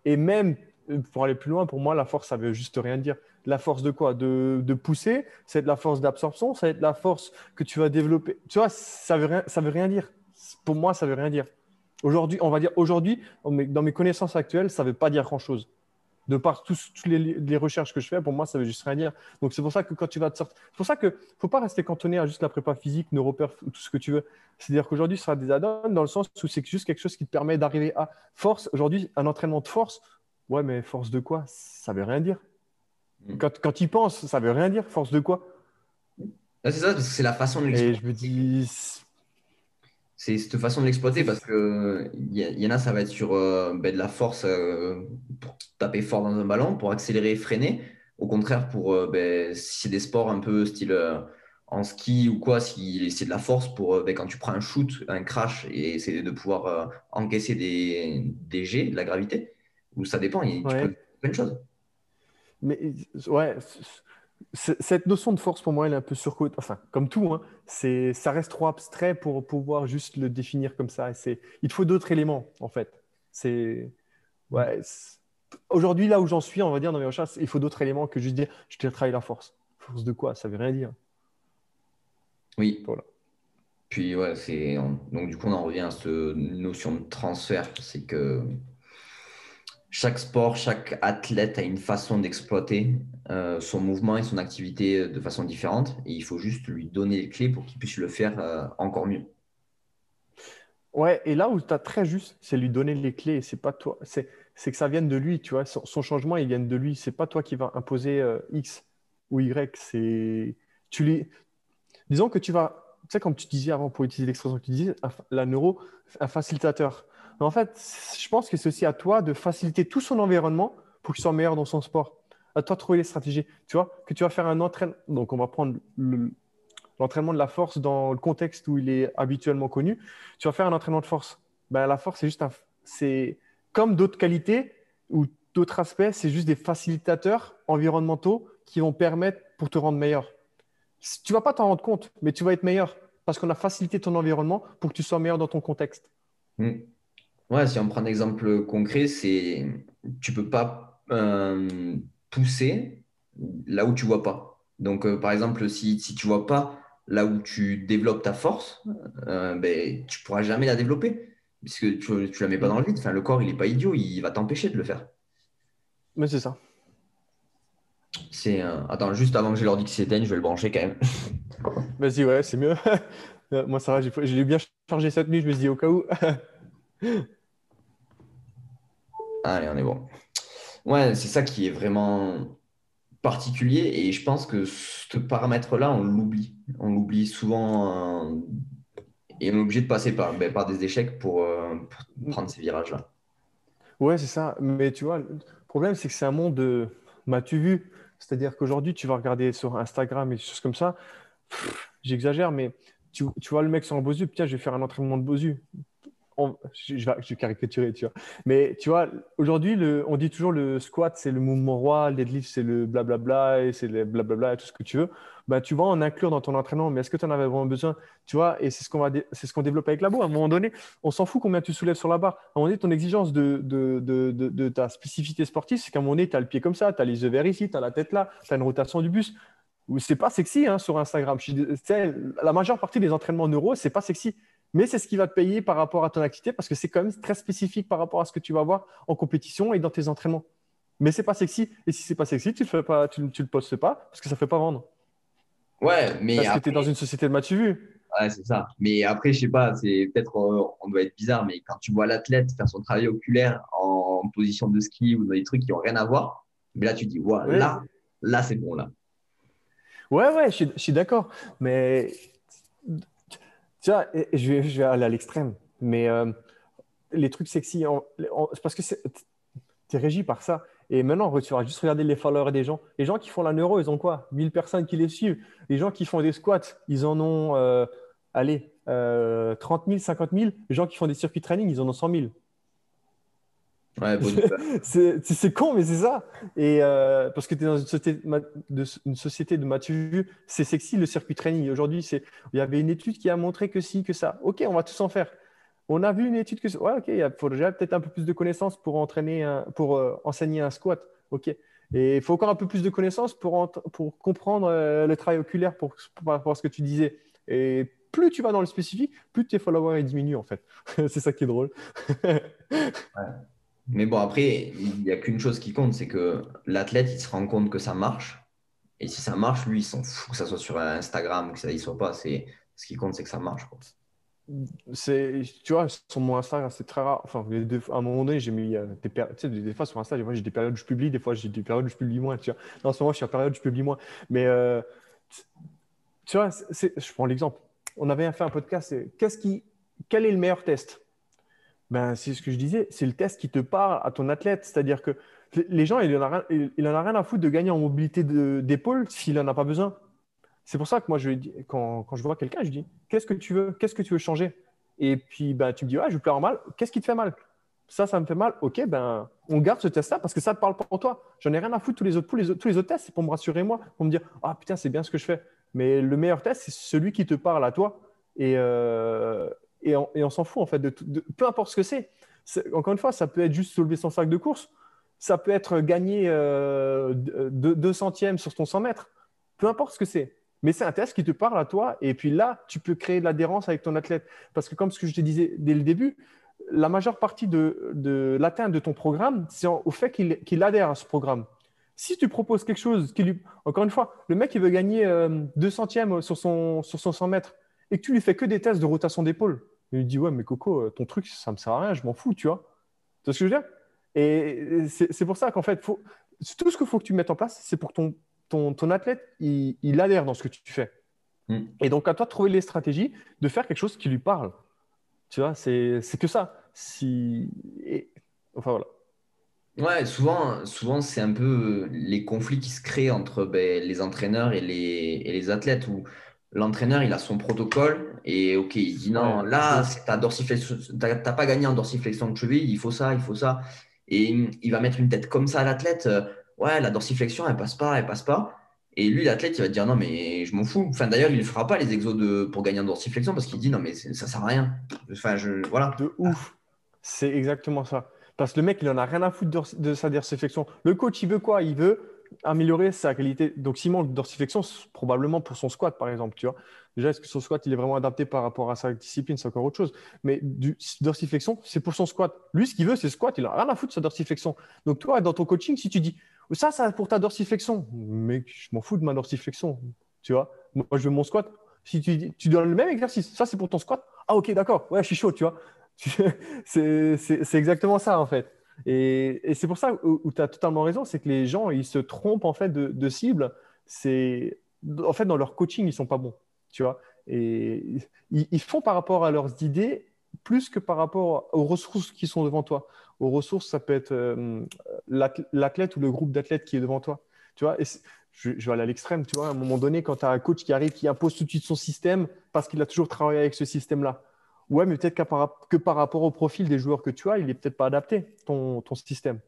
Et même euh, pour aller plus loin, pour moi, la force, ça veut juste rien dire. La force de quoi? De, de pousser, c'est de la force d'absorption, ça va être la force que tu vas développer. Tu vois, ça veut rien, ça veut rien dire. Pour moi, ça veut rien dire. Aujourd'hui, on va dire aujourd'hui, dans mes connaissances actuelles, ça ne veut pas dire grand-chose. De par tous- toutes les, les recherches que je fais, pour moi, ça veut juste rien dire. Donc, c'est pour ça que quand tu vas te sortir, c'est pour ça que faut pas rester cantonné à juste la prépa physique, neuroperf, tout ce que tu veux. C'est-à-dire qu'aujourd'hui, ce sera des add-ons dans le sens où c'est juste quelque chose qui te permet d'arriver à force. Aujourd'hui, un entraînement de force, ouais, mais force de quoi? Ça veut rien dire. Mm. Quand, quand tu y penses, ça veut rien dire. Force de quoi? C'est ça, parce que c'est la façon de Et l'exploiter. je me dis, C'est cette façon de l'exploiter parce que il y, y en a, ça va être sur euh, ben, de la force euh, pour taper fort dans un ballon, pour accélérer et freiner. Au contraire, pour euh, ben, si c'est des sports un peu style en ski ou quoi, si c'est de la force pour ben, quand tu prends un shoot, un crash et essayer de pouvoir encaisser des, des jets, de la gravité, ou ça dépend, il- tu ouais. peux faire plein de choses. Mais ouais, cette notion de force pour moi, elle est un peu surcotée. Enfin, comme tout, hein, c'est, ça reste trop abstrait pour pouvoir juste le définir comme ça. C'est, il faut d'autres éléments, en fait. C'est, ouais, c'est- aujourd'hui, là où j'en suis, on va dire dans mes recherches, il faut d'autres éléments que juste dire, je te travaille la force. Force de quoi? Ça veut rien dire. Oui. Voilà. Puis ouais, c'est donc du coup on en revient à cette notion de transfert, c'est que chaque sport, chaque athlète a une façon d'exploiter euh, son mouvement et son activité de façon différente, et il faut juste lui donner les clés pour qu'il puisse le faire euh, encore mieux. Ouais, et là où tu as très juste, c'est lui donner les clés, c'est pas toi. C'est, que ça vienne de lui, tu vois. Son, changement, il vient de lui. C'est pas toi qui va imposer euh, X ou Y. C'est, tu disons que tu vas, tu sais, comme tu disais avant, pour utiliser l'expression que tu disais, la neuro, un facilitateur. Mais en fait, je pense que c'est aussi à toi de faciliter tout son environnement pour qu'il soit meilleur dans son sport. À toi de trouver les stratégies. Tu vois, que tu vas faire un entraînement. Donc, on va prendre le- l'entraînement de la force dans le contexte où il est habituellement connu. Tu vas faire un entraînement de force. Ben, la force, c'est juste un, c'est comme d'autres qualités ou d'autres aspects, c'est juste des facilitateurs environnementaux qui vont permettre pour te rendre meilleur. Tu vas pas t'en rendre compte, mais tu vas être meilleur parce qu'on a facilité ton environnement pour que tu sois meilleur dans ton contexte. Mm. Ouais, si on prend un exemple concret, c'est tu peux pas euh, pousser là où tu vois pas. Donc euh, par exemple, si, si tu vois pas là où tu développes ta force, euh, ben, tu pourras jamais la développer puisque tu, tu la mets pas dans le vide. Enfin, le corps, il est pas idiot, il va t'empêcher de le faire. Mais c'est ça. C'est euh, attends, juste avant que j'ai l'ordi qui s'éteigne, je vais le brancher quand même. Vas-y, ouais, c'est mieux. Moi, ça va, j'ai l'ai bien chargé cette nuit, je me suis dit au cas où. Allez, on est bon. Ouais, c'est ça qui est vraiment particulier et je pense que ce paramètre-là, on l'oublie. On l'oublie souvent euh, et on est obligé de passer par, ben, des échecs pour, euh, pour prendre ces virages-là. Ouais, c'est ça. Mais tu vois, le problème, c'est que c'est un monde de m'as-tu vu? C'est-à-dire qu'aujourd'hui, tu vas regarder sur Instagram et des choses comme ça. J'exagère, mais tu, vois le mec sur Bosu, tiens, je vais faire un entraînement de Bosu. Je, vais, caricaturer, tu vois. Mais tu vois, aujourd'hui, on dit toujours le squat, c'est le mouvement roi, deadlift, c'est le blablabla, et c'est le blablabla, et tout ce que tu veux. Bah, tu vas en inclure dans ton entraînement, mais est-ce que tu en avais vraiment besoin? Tu vois, et c'est ce qu'on ce qu'on développe avec la boue. À un moment donné, on s'en fout combien tu soulèves sur la barre. À un moment donné, ton exigence de, ta spécificité sportive, c'est qu'à un moment donné, tu as le pied comme ça, tu as les yeux vers ici, tu as la tête là, tu as une rotation du. Ou C'est pas sexy hein, sur Instagram. La majeure partie des entraînements neuro, c'est pas sexy. Mais c'est ce qui va te payer par rapport à ton activité parce que c'est quand même très spécifique par rapport à ce que tu vas voir en compétition et dans tes entraînements. Mais c'est pas sexy. Et si c'est pas sexy, tu le fais pas, tu, le- tu le postes pas parce que ça fait pas vendre. Ouais, mais Parce que tu es dans une société de match vu. ouais, c'est ça. Mais après, je sais pas, c'est peut-être, euh, on doit être bizarre, mais quand tu vois l'athlète faire son travail oculaire en position de ski ou dans des trucs qui ont rien à voir, mais là, tu dis, ouais, Ouais. là, là, c'est bon, là. Ouais, ouais, je suis, d'accord. Mais vois, je vais, je vais aller à l'extrême. Mais euh, les trucs sexy, c'est parce que tu es régi par ça. Et maintenant, tu vas juste regarder les followers des gens. Les gens qui font la neuro, ils ont quoi? 1000 personnes qui les suivent. Les gens qui font des squats, ils en ont, euh, allez, 30 000, 50 000. Les gens qui font des circuits training, ils en ont 100 000. Ouais, c'est con, mais c'est ça. Et euh, parce que tu es dans une société de, une société de maturité, c'est sexy le circuit training. Aujourd'hui, il y avait une étude qui a montré que si, que ça. Ok, on va tous en faire. On a vu une étude que ouais, ok, il faudrait peut-être un peu plus de connaissances pour entraîner, pour euh, enseigner un squat. Ok. Et il faut encore un peu plus de connaissances pour, pour comprendre euh, le travail oculaire, pour, par rapport à ce que tu disais. Et plus tu vas dans le spécifique, plus tes followers diminuent en fait. c'est ça qui est drôle. ouais. Mais bon, après, il n'y a qu'une chose qui compte, c'est que l'athlète, il se rend compte que ça marche. Et si ça marche, lui, il s'en fout que ça soit sur Instagram ou que ça y soit pas. C'est, ce qui compte, c'est que ça marche. C'est, tu vois, sur mon Instagram, c'est très rare. Enfin, à un moment donné, j'ai mis des. Tu sais, des, fois sur Instagram, j'ai des périodes où je publie, des fois j'ai des périodes où je publie moins. Tu vois. En ce moment, je suis en période où je publie moins. Mais euh, tu vois, je prends l'exemple. On avait fait un podcast. Qu'est-ce qui, quel est le meilleur test? Ben, c'est ce que je disais, c'est le test qui te parle à ton athlète. C'est-à-dire que les gens, il n'en a, a, rien à foutre de gagner en mobilité d'épaule s'il n'en a pas besoin. C'est pour ça que moi, je, quand, quand je vois quelqu'un, je dis Qu'est-ce que tu veux Qu'est-ce que tu veux changer? Et puis, ben, tu me dis Ouais, je veux plus avoir mal. Qu'est-ce qui te fait mal? Ça, ça me fait mal. Ok, ben, on garde ce test-là parce que ça te parle pour toi. J'en ai rien à foutre tous les autres, tous les tous les autres tests. C'est pour me rassurer, moi, pour me dire Ah putain, c'est bien ce que je fais. Mais le meilleur test, c'est celui qui te parle à toi. Et, euh, et on, s'en fout en fait de, peu importe ce que c'est. Encore une fois, ça peut être juste soulever son sac de course, ça peut être gagner euh, deux, centièmes sur ton 100 mètres, peu importe ce que c'est. Mais c'est un test qui te parle à toi, et puis là, tu peux créer de l'adhérence avec ton athlète. Parce que comme ce que je te disais dès le début, la majeure partie de, l'atteinte de ton programme, c'est au fait qu'il adhère à ce programme. Si tu proposes quelque chose qui lui... Encore une fois, le mec, il veut gagner euh, deux centièmes sur son, sur son 100 mètres et que tu lui fais que des tests de rotation d'épaule, il lui dit Ouais, mais Coco, euh, ton truc, ça me sert à rien, je m'en fous, tu vois. Tu vois ce que je veux dire? Et c'est pour ça qu'en fait, faut, tout ce qu'il faut que tu mettes en place, c'est pour que ton, ton, ton athlète, il, il, adhère dans ce que tu fais. Mm. Et donc, à toi de trouver les stratégies de faire quelque chose qui lui parle. Tu vois, c'est que ça. Si... Enfin, voilà. Ouais, souvent, souvent c'est un peu les conflits qui se créent entre ben, les entraîneurs et les, et les athlètes. Où l'entraîneur, il a son protocole et OK, il dit non, là, dorsiflexion, t'as pas gagné en dorsiflexion de cheville, il faut ça, il faut ça. Et il va mettre une tête comme ça à l'athlète. Euh, ouais, la dorsiflexion, elle passe pas, elle passe pas. Et lui, l'athlète, il va dire non, mais je m'en fous. Enfin, d'ailleurs, il ne fera pas les exos de, pour gagner en dorsiflexion parce qu'il dit non, mais ça sert à rien. Enfin, je, voilà. De ouf. C'est exactement ça. Parce que le mec, il en a rien à foutre de, de sa dorsiflexion. Le coach, il veut quoi? Il veut améliorer sa qualité. Donc, Simon, dorsiflexion, probablement pour son squat, par exemple, tu vois. Déjà, est-ce que son squat, il est vraiment adapté par rapport à sa discipline? C'est encore autre chose. Mais du dorsiflexion, c'est pour son squat. Lui, ce qu'il veut, c'est squat. Il a rien à foutre de sa dorsiflexion. Donc, toi, dans ton coaching, si tu dis ça, ça pour ta dorsiflexion, mais je m'en fous de ma dorsiflexion. Tu vois, moi, je veux mon squat. Si tu, tu donnes le même exercice, ça, c'est pour ton squat? Ah, ok, d'accord. Ouais, je suis chaud, tu vois. c'est exactement ça, en fait. Et, c'est pour ça où, tu as totalement raison, c'est que les gens, ils se trompent en fait de, cible. C'est en fait dans leur coaching, ils sont pas bons, tu vois. Et ils, font par rapport à leurs idées plus que par rapport aux ressources qui sont devant toi. Aux ressources, ça peut être euh, l'athlète ou le groupe d'athlètes qui est devant toi, tu vois. Et je, je, vais aller à l'extrême, tu vois. À un moment donné, quand tu as un coach qui arrive, qui impose tout de suite son système parce qu'il a toujours travaillé avec ce système-là Ouais, mais peut-être que par rapport au profil des joueurs que tu as, il n'est peut-être pas adapté, ton, ton système.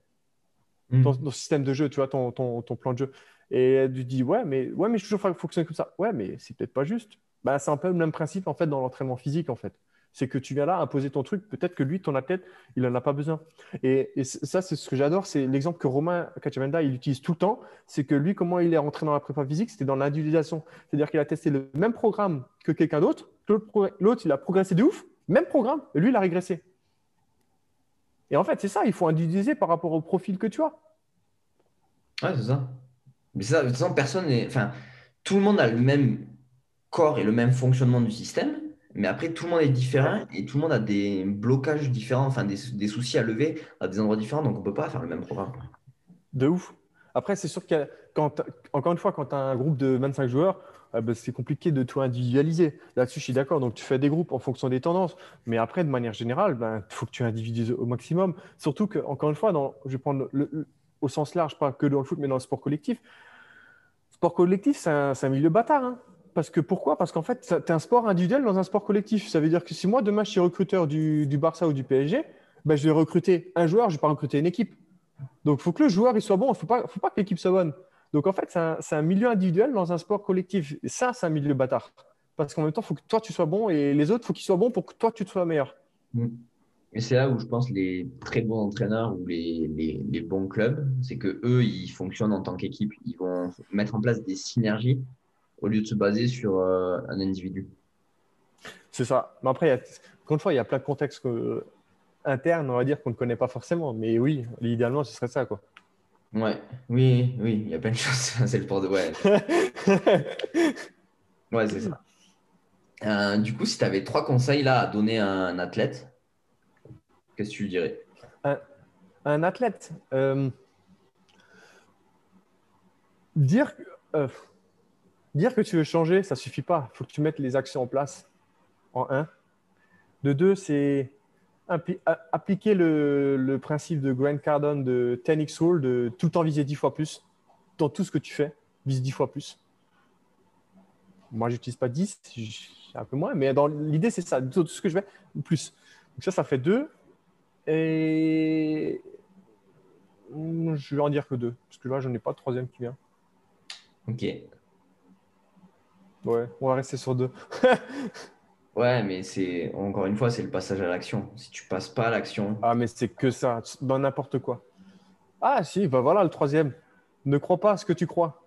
Hmm. Ton, système de jeu, tu vois, ton, ton, ton, plan de jeu. Et tu dis, ouais, mais, ouais, mais je toujours fonctionner comme ça. Ouais, mais c'est peut-être pas juste. Bah, c'est un peu le même principe, en fait, dans l'entraînement physique, en fait. C'est que tu viens là imposer ton truc. Peut-être que lui, ton athlète, il n'en a pas besoin. Et, ça, c'est ce que j'adore. C'est l'exemple que Romain Cachavenda, il utilise tout le temps. C'est que lui, comment il est rentré dans la prépa physique, c'était dans l'individualisation. C'est-à-dire qu'il a testé le même programme que quelqu'un d'autre. L'autre, il a progressé de ouf. Même programme, lui, il a régressé. Et en fait, c'est ça, il faut individualiser par rapport au profil que tu as. Ouais, c'est ça. Mais ça, de toute façon, personne n'est. Enfin, tout le monde a le même corps et le même fonctionnement du système, mais après, tout le monde est différent et tout le monde a des blocages différents, enfin, des, soucis à lever à des endroits différents, donc on ne peut pas faire le même programme. De ouf. Après, c'est sûr que quand, encore une fois, quand tu as un groupe de 25 joueurs, euh, bah, c'est compliqué de tout individualiser. Là-dessus, je suis d'accord. Donc, tu fais des groupes en fonction des tendances. Mais après, de manière générale, il ben, faut que tu individualises au maximum. Surtout que, encore une fois, je vais prendre au sens large, pas que dans le foot, mais dans le sport collectif. Sport collectif, c'est un, milieu bâtard. Hein. Parce que pourquoi? Parce qu'en fait, tu es un sport individuel dans un sport collectif. Ça veut dire que si moi, demain, je suis recruteur du, Barça ou du PSG, ben, je vais recruter un joueur, je ne vais pas recruter une équipe. Donc, il faut que le joueur il soit bon. Il ne faut pas que l'équipe soit bonne. Donc, en fait, c'est un, un, milieu individuel dans un sport collectif. Et ça, c'est un milieu bâtard. Parce qu'en même temps, il faut que toi, tu sois bon et les autres, il faut qu'ils soient bons pour que toi, tu sois meilleur. Mm. Et c'est là où je pense les très bons entraîneurs ou les, les, les bons clubs, c'est que eux, ils fonctionnent en tant qu'équipe. Ils vont mettre en place des synergies au lieu de se baser sur euh, un individu. C'est ça. Mais après, il y a, encore une fois, il y a plein de contextes que, internes, on va dire, qu'on ne connaît pas forcément. Mais oui, idéalement, ce serait ça. Quoi. Ouais, oui, oui, il y a plein de choses. c'est le port de. Ouais, ouais c'est ça. Euh, du coup, si tu avais trois conseils là à donner à un athlète, qu'est-ce que tu lui dirais? Un, un, athlète euh, dire, euh, dire que tu veux changer, ça suffit pas. Il faut que tu mettes les actions en place. En un. De deux, c'est appliquer le, le, principe de Grant Cardone de 10x rule, de tout le temps viser 10 fois plus. Dans tout ce que tu fais, vise 10 fois plus. Moi, je n'utilise pas 10, un peu moins, mais dans l'idée, c'est ça. Tout ce que je fais, plus. Donc ça, ça fait 2. Et je vais en dire que 2, parce que là, je n'en ai pas de troisième qui vient. Ok. Ouais, on va rester sur 2. Ouais, mais c'est encore une fois, c'est le passage à l'action. Si tu passes pas à l'action. Ah, mais c'est que ça, dans n'importe quoi. Ah, si, bah voilà le troisième. Ne crois pas à ce que tu crois.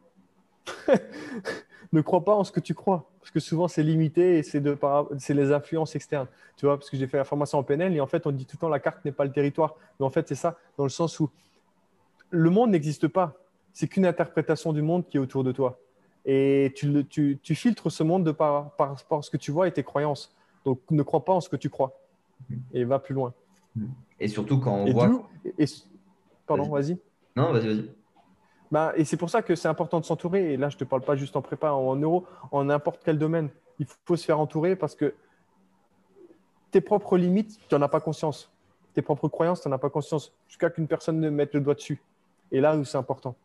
ne crois pas en ce que tu crois. Parce que souvent, c'est limité et c'est c'est les influences externes. Tu vois, parce que j'ai fait la formation en PNL et en fait, on dit tout le temps la carte n'est pas le territoire. Mais en fait, c'est ça, dans le sens où le monde n'existe pas. C'est qu'une interprétation du monde qui est autour de toi et tu, tu, tu, filtres ce monde de par, par, par, ce que tu vois et tes croyances. Donc ne crois pas en ce que tu crois et va plus loin. Et surtout quand on voit. et... Pardon, vas-y. non, vas-y, vas-y. Bah, et c'est pour ça que c'est important de s'entourer. Et là, je ne te parle pas juste en prépa, en euro, en n'importe quel domaine. Il faut se faire entourer parce que tes propres limites, tu n'en as pas conscience. Tes propres croyances, tu n'en as pas conscience. Jusqu'à qu'une personne ne mette le doigt dessus. Et là où c'est important.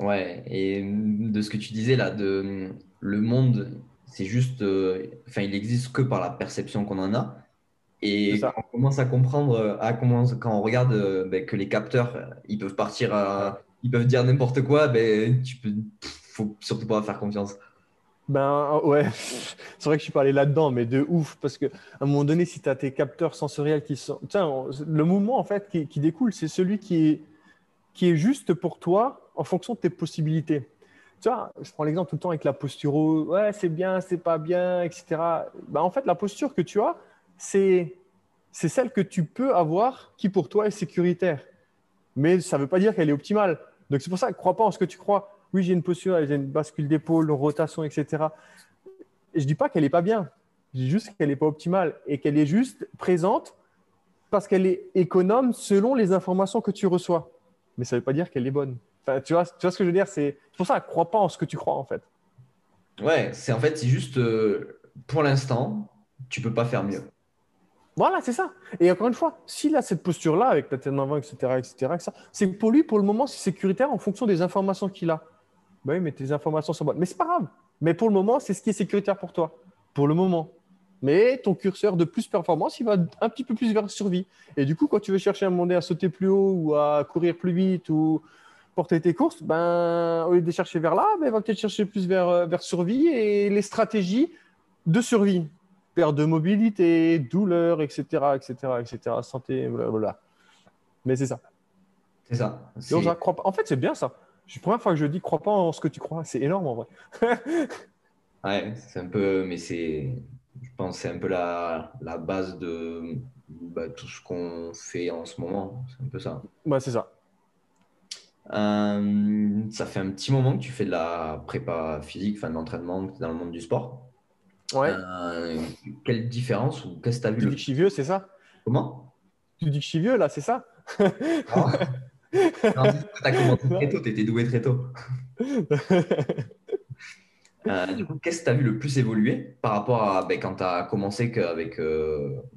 Ouais, et de ce que tu disais là, de le monde, c'est juste, euh, enfin, il existe que par la perception qu'on en a. Et quand on commence à comprendre, à quand on regarde euh, ben, que les capteurs, ils peuvent partir, à, ils peuvent dire n'importe quoi, ben, tu peux, faut surtout pas faire confiance. Ben ouais, c'est vrai que je suis pas allé là-dedans, mais de ouf, parce qu'à un moment donné, si tu as tes capteurs sensoriels qui sont. Tiens, le mouvement en fait qui, qui découle, c'est celui qui est, qui est juste pour toi en fonction de tes possibilités. Tu vois, je prends l'exemple tout le temps avec la posture, ouais, c'est bien, c'est pas bien, etc. Ben, en fait, la posture que tu as, c'est, celle que tu peux avoir qui pour toi est sécuritaire. Mais ça ne veut pas dire qu'elle est optimale. Donc c'est pour ça, ne crois pas en ce que tu crois. Oui, j'ai une posture, j'ai une bascule d'épaule, rotation, etc. Et je dis pas qu'elle n'est pas bien. Je dis juste qu'elle n'est pas optimale et qu'elle est juste présente parce qu'elle est économe selon les informations que tu reçois. Mais ça ne veut pas dire qu'elle est bonne tu, vois, tu vois ce que je veux dire C'est pour ça, crois pas en ce que tu crois, en fait. Ouais, c'est en fait, c'est juste euh, pour l'instant, tu peux pas faire mieux. Voilà, c'est ça. Et encore une fois, s'il a cette posture-là, avec la tête en avant, etc., etc., c'est pour lui, pour le moment, c'est sécuritaire en fonction des informations qu'il a. Bah oui, mais tes informations sont bonnes. Mais c'est pas grave. Mais pour le moment, c'est ce qui est sécuritaire pour toi. Pour le moment. Mais ton curseur de plus performance, il va un petit peu plus vers survie. Et du coup, quand tu veux chercher à demander à sauter plus haut ou à courir plus vite ou porter tes courses, ben, au lieu de chercher vers là, ben, va peut-être chercher plus vers, euh, vers survie et les stratégies de survie. Perte de mobilité, douleur, etc., etc., etc., santé, voilà. Mais c'est ça. C'est ça. en fait, c'est bien ça. C'est la première fois que je dis crois pas en ce que tu crois. C'est énorme en vrai. ouais, c'est un peu, mais c'est, je pense, c'est un peu la, la base de bah, tout ce qu'on fait en ce moment. C'est un peu ça. Ouais, c'est ça. Euh, ça fait un petit moment que tu fais de la prépa physique, enfin de l'entraînement dans le monde du sport. Ouais. Euh, quelle différence ou qu'est-ce que tu as vu Tu dis que je suis vieux, c'est ça? Comment? Tu dis que je suis vieux là, c'est ça? Ah. as commencé très tôt, tu étais doué très tôt. Euh, du coup, qu'est-ce que tu as vu le plus évoluer par rapport à ben, quand tu as commencé avec,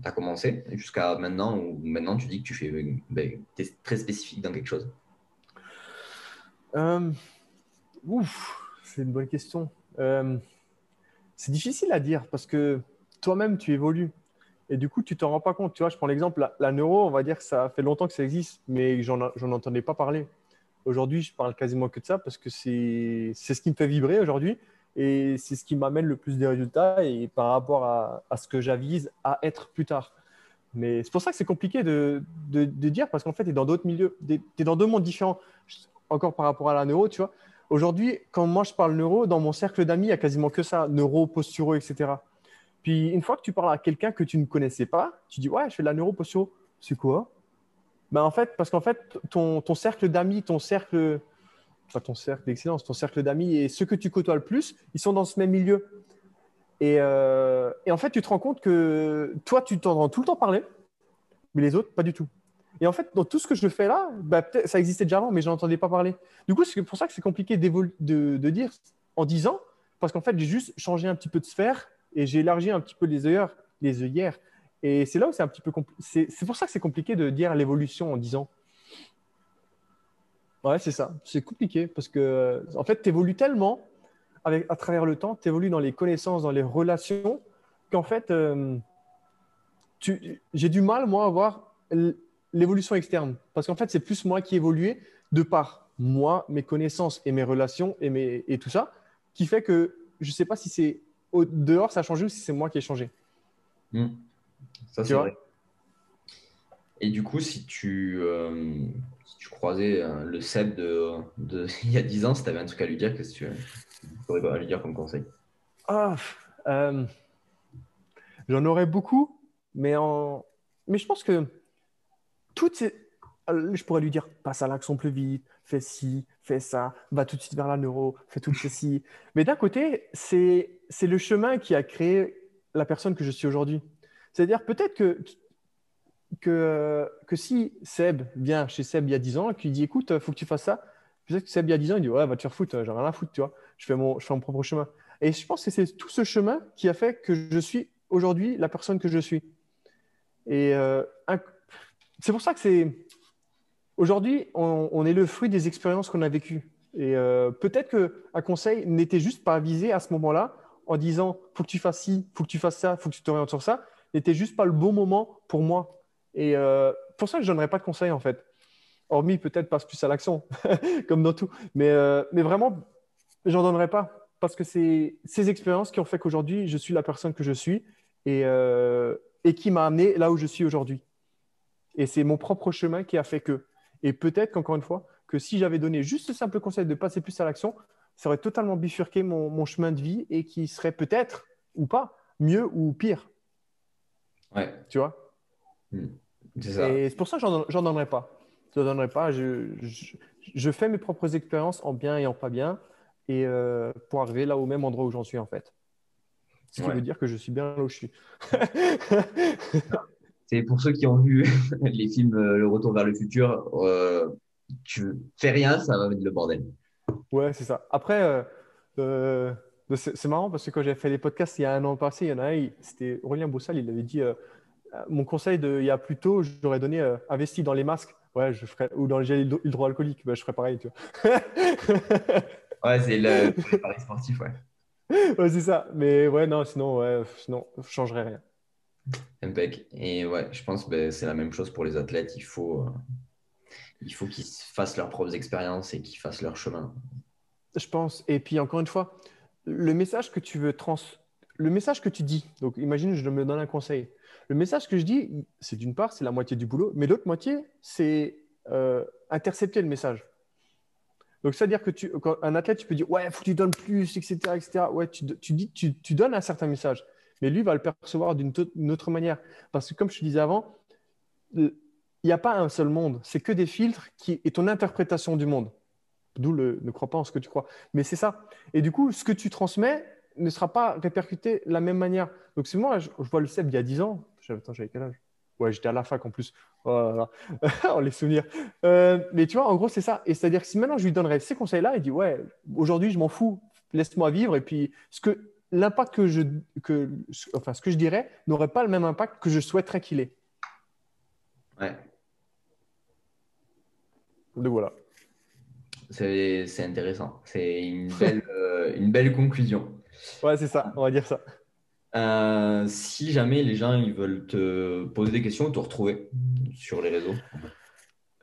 as commencé jusqu'à maintenant ou maintenant tu dis que tu fais ben, es très spécifique dans quelque chose? Euh, c'est une bonne question. c'est difficile à dire parce que toi-même tu évolues et du coup tu t'en rends pas compte. Tu vois, je prends l'exemple la, la, neuro, on va dire que ça fait longtemps que ça existe, mais j'en entendais pas parler. Aujourd'hui, je parle quasiment que de ça parce que c'est ce qui me fait vibrer aujourd'hui et c'est ce qui m'amène le plus des résultats et par rapport à, ce que j'avise à être plus tard. Mais c'est pour ça que c'est compliqué de, de, dire parce qu'en fait, tu es dans d'autres milieux, tu es dans deux mondes différents. Encore par rapport à la neuro, tu vois. Aujourd'hui, quand moi je parle neuro, dans mon cercle d'amis, il y a quasiment que ça, neuro, posturo, etc. Puis une fois que tu parles à quelqu'un que tu ne connaissais pas, tu dis Ouais, je fais de la neuro, posturo. C'est quoi? Ben en fait, Parce qu'en fait, ton, ton cercle d'amis, ton cercle enfin, ton cercle d'excellence, ton cercle d'amis et ceux que tu côtoies le plus, ils sont dans ce même milieu. Et, euh, et en fait, tu te rends compte que toi, tu t'entends tout le temps parler, mais les autres, pas du tout. Et en fait, dans tout ce que je fais là, bah, ça existait déjà avant, mais je n'entendais pas parler. Du coup, c'est pour ça que c'est compliqué de, de, dire en 10 ans, parce qu'en fait, j'ai juste changé un petit peu de sphère et j'ai élargi un petit peu les œillères. Les œillères. Et c'est là où c'est un petit peu C'est pour ça que c'est compliqué de dire l'évolution en 10 ans. Ouais, c'est ça. C'est compliqué parce que, en fait, tu évolues tellement à travers le temps, tu évolues dans les connaissances, dans les relations, qu'en fait, euh, j'ai du mal, moi, à voir l'évolution externe. Parce qu'en fait, c'est plus moi qui évolué de par moi, mes connaissances et mes relations et, mes, et tout ça, qui fait que je ne sais pas si c'est dehors ça a changé ou si c'est moi qui ai changé. Hmm. Ça, c'est vrai. Et du coup, si tu, euh, tu croisais euh, le Seb de, de, il y a 10 ans, si tu avais un truc à lui dire, qu'est-ce que tu pourrais lui dire comme conseil? Ah, euh, J'en aurais beaucoup, mais, en... mais je pense que toutes ces... Je pourrais lui dire, passe à l'action plus vite, fais ci, fais ça, va tout de suite vers la neuro, fais tout ceci. Mais d'un côté, c'est le chemin qui a créé la personne que je suis aujourd'hui. C'est-à-dire, peut-être que que, que si Seb vient chez Seb il y a 10 ans et qu'il dit écoute, il faut que tu fasses ça, peut-être que Seb il y a 10 ans, il dit ouais, va te faire foutre, j'ai rien à foutre, tu vois, je fais, mon, je fais mon propre chemin. Et je pense que c'est tout ce chemin qui a fait que je suis aujourd'hui la personne que je suis. Et euh, c'est pour ça que c'est. Aujourd'hui, on, est le fruit des expériences qu'on a vécues. Et euh, peut-être qu'un conseil n'était juste pas visé à ce moment-là en disant faut que tu fasses ci, faut que tu fasses ça, faut que tu t'orientes sur ça, n'était juste pas le bon moment pour moi et euh, pour ça, je ne donnerais pas de conseils, en fait. Hormis peut-être passe plus à l'action, comme dans tout. Mais, euh, mais vraiment, j'en donnerais pas. Parce que c'est ces expériences qui ont fait qu'aujourd'hui, je suis la personne que je suis et, euh, et qui m'a amené là où je suis aujourd'hui. Et c'est mon propre chemin qui a fait que. Et peut-être qu'encore une fois, que si j'avais donné juste ce simple conseil de passer plus à l'action, ça aurait totalement bifurqué mon, mon chemin de vie et qui serait peut-être, ou pas, mieux ou pire. Ouais. Tu vois? Hmm. Et c'est pour ça que j'en donnerai pas. Je donnerai pas. Je, je, fais mes propres expériences en bien et en pas bien, et euh, pour arriver là au même endroit où j'en suis en fait. Ce qui veut dire que je suis bien là où je suis. c'est pour ceux qui ont vu les films euh, Le Retour vers le futur. Euh, tu fais rien, ça va mettre le bordel. Ouais, c'est ça. Après, euh, c'est marrant parce que quand j'ai fait les podcasts il y a un an passé, il y en a un, c'était Aurélien Boussal, il avait dit euh, mon conseil de, il y a plus tôt, j'aurais donné investi dans les masques. Ouais, je ferais, ou dans le gel hydroalcoolique, bah, je ferais pareil. Tu vois. ouais, c'est le, pari sportif, ouais. ouais c'est ça. Mais ouais, non, sinon, ouais, sinon, je changerais rien. Impec. Et ouais, je pense que ben, c'est la même chose pour les athlètes. Il faut, euh, il faut qu'ils fassent leurs propres expériences et qu'ils fassent leur chemin. Je pense. Et puis encore une fois, le message que tu veux trans, le message que tu dis. Donc, imagine, je me donne un conseil. Le message que je dis, c'est d'une part, c'est la moitié du boulot, mais l'autre moitié, c'est euh, intercepter le message. Donc, c'est-à-dire que tu, un athlète, tu peux dire, ouais, faut que tu donnes plus, etc., etc. Ouais, tu, dis, tu, tu, donnes un certain message, mais lui va le percevoir d'une autre manière. Parce que, comme je te disais avant, il n'y a pas un seul monde, c'est que des filtres qui est ton interprétation du monde. D'où le ne crois pas en ce que tu crois. Mais c'est ça. Et du coup, ce que tu transmets ne sera pas répercuté de la même manière. Donc, c'est moi, je, vois le CEP il y a 10 ans, j'avais quel âge? Ouais, j'étais à la fac en plus. Oh on les souvenirs. Euh, mais tu vois, en gros, c'est ça. Et c'est-à-dire que si maintenant je lui donnerais ces conseils-là, il dit Ouais, aujourd'hui, je m'en fous, laisse-moi vivre. Et puis, ce que l'impact que je, que, enfin, ce que je dirais n'aurait pas le même impact que je souhaiterais qu'il ait. Ouais. Donc voilà. C'est intéressant. C'est une belle, euh, une belle conclusion. Ouais, c'est ça, on va dire ça. Euh, si jamais les gens ils veulent te poser des questions, te retrouver sur les réseaux.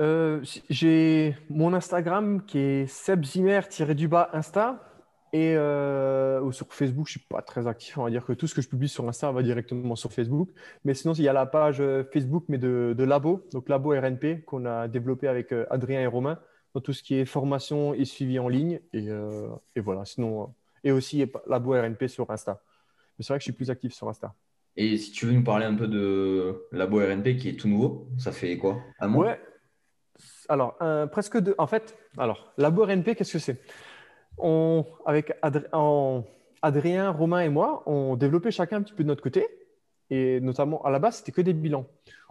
Euh, j'ai mon Instagram qui est sebzimer-du-bas Insta. Et ou sur Facebook, je ne suis pas très actif. On va dire que tout ce que je publie sur Insta va directement sur Facebook. Mais sinon, il y a la page Facebook, mais de, de Labo, donc Labo RNP, qu'on a développé avec Adrien et Romain dans tout ce qui est formation et suivi en ligne. Et, euh, et voilà, sinon, et aussi Labo RNP sur Insta. Mais c'est vrai que je suis plus actif sur Insta. Et si tu veux nous parler un peu de Labo RNP qui est tout nouveau, ça fait quoi? Un mois? Ouais. Alors, presque deux. En fait, alors, Labo RNP, qu'est-ce que c'est? On, Avec Adrien, Romain et moi, on développait chacun un petit peu de notre côté. Et notamment, à la base, c'était que des bilans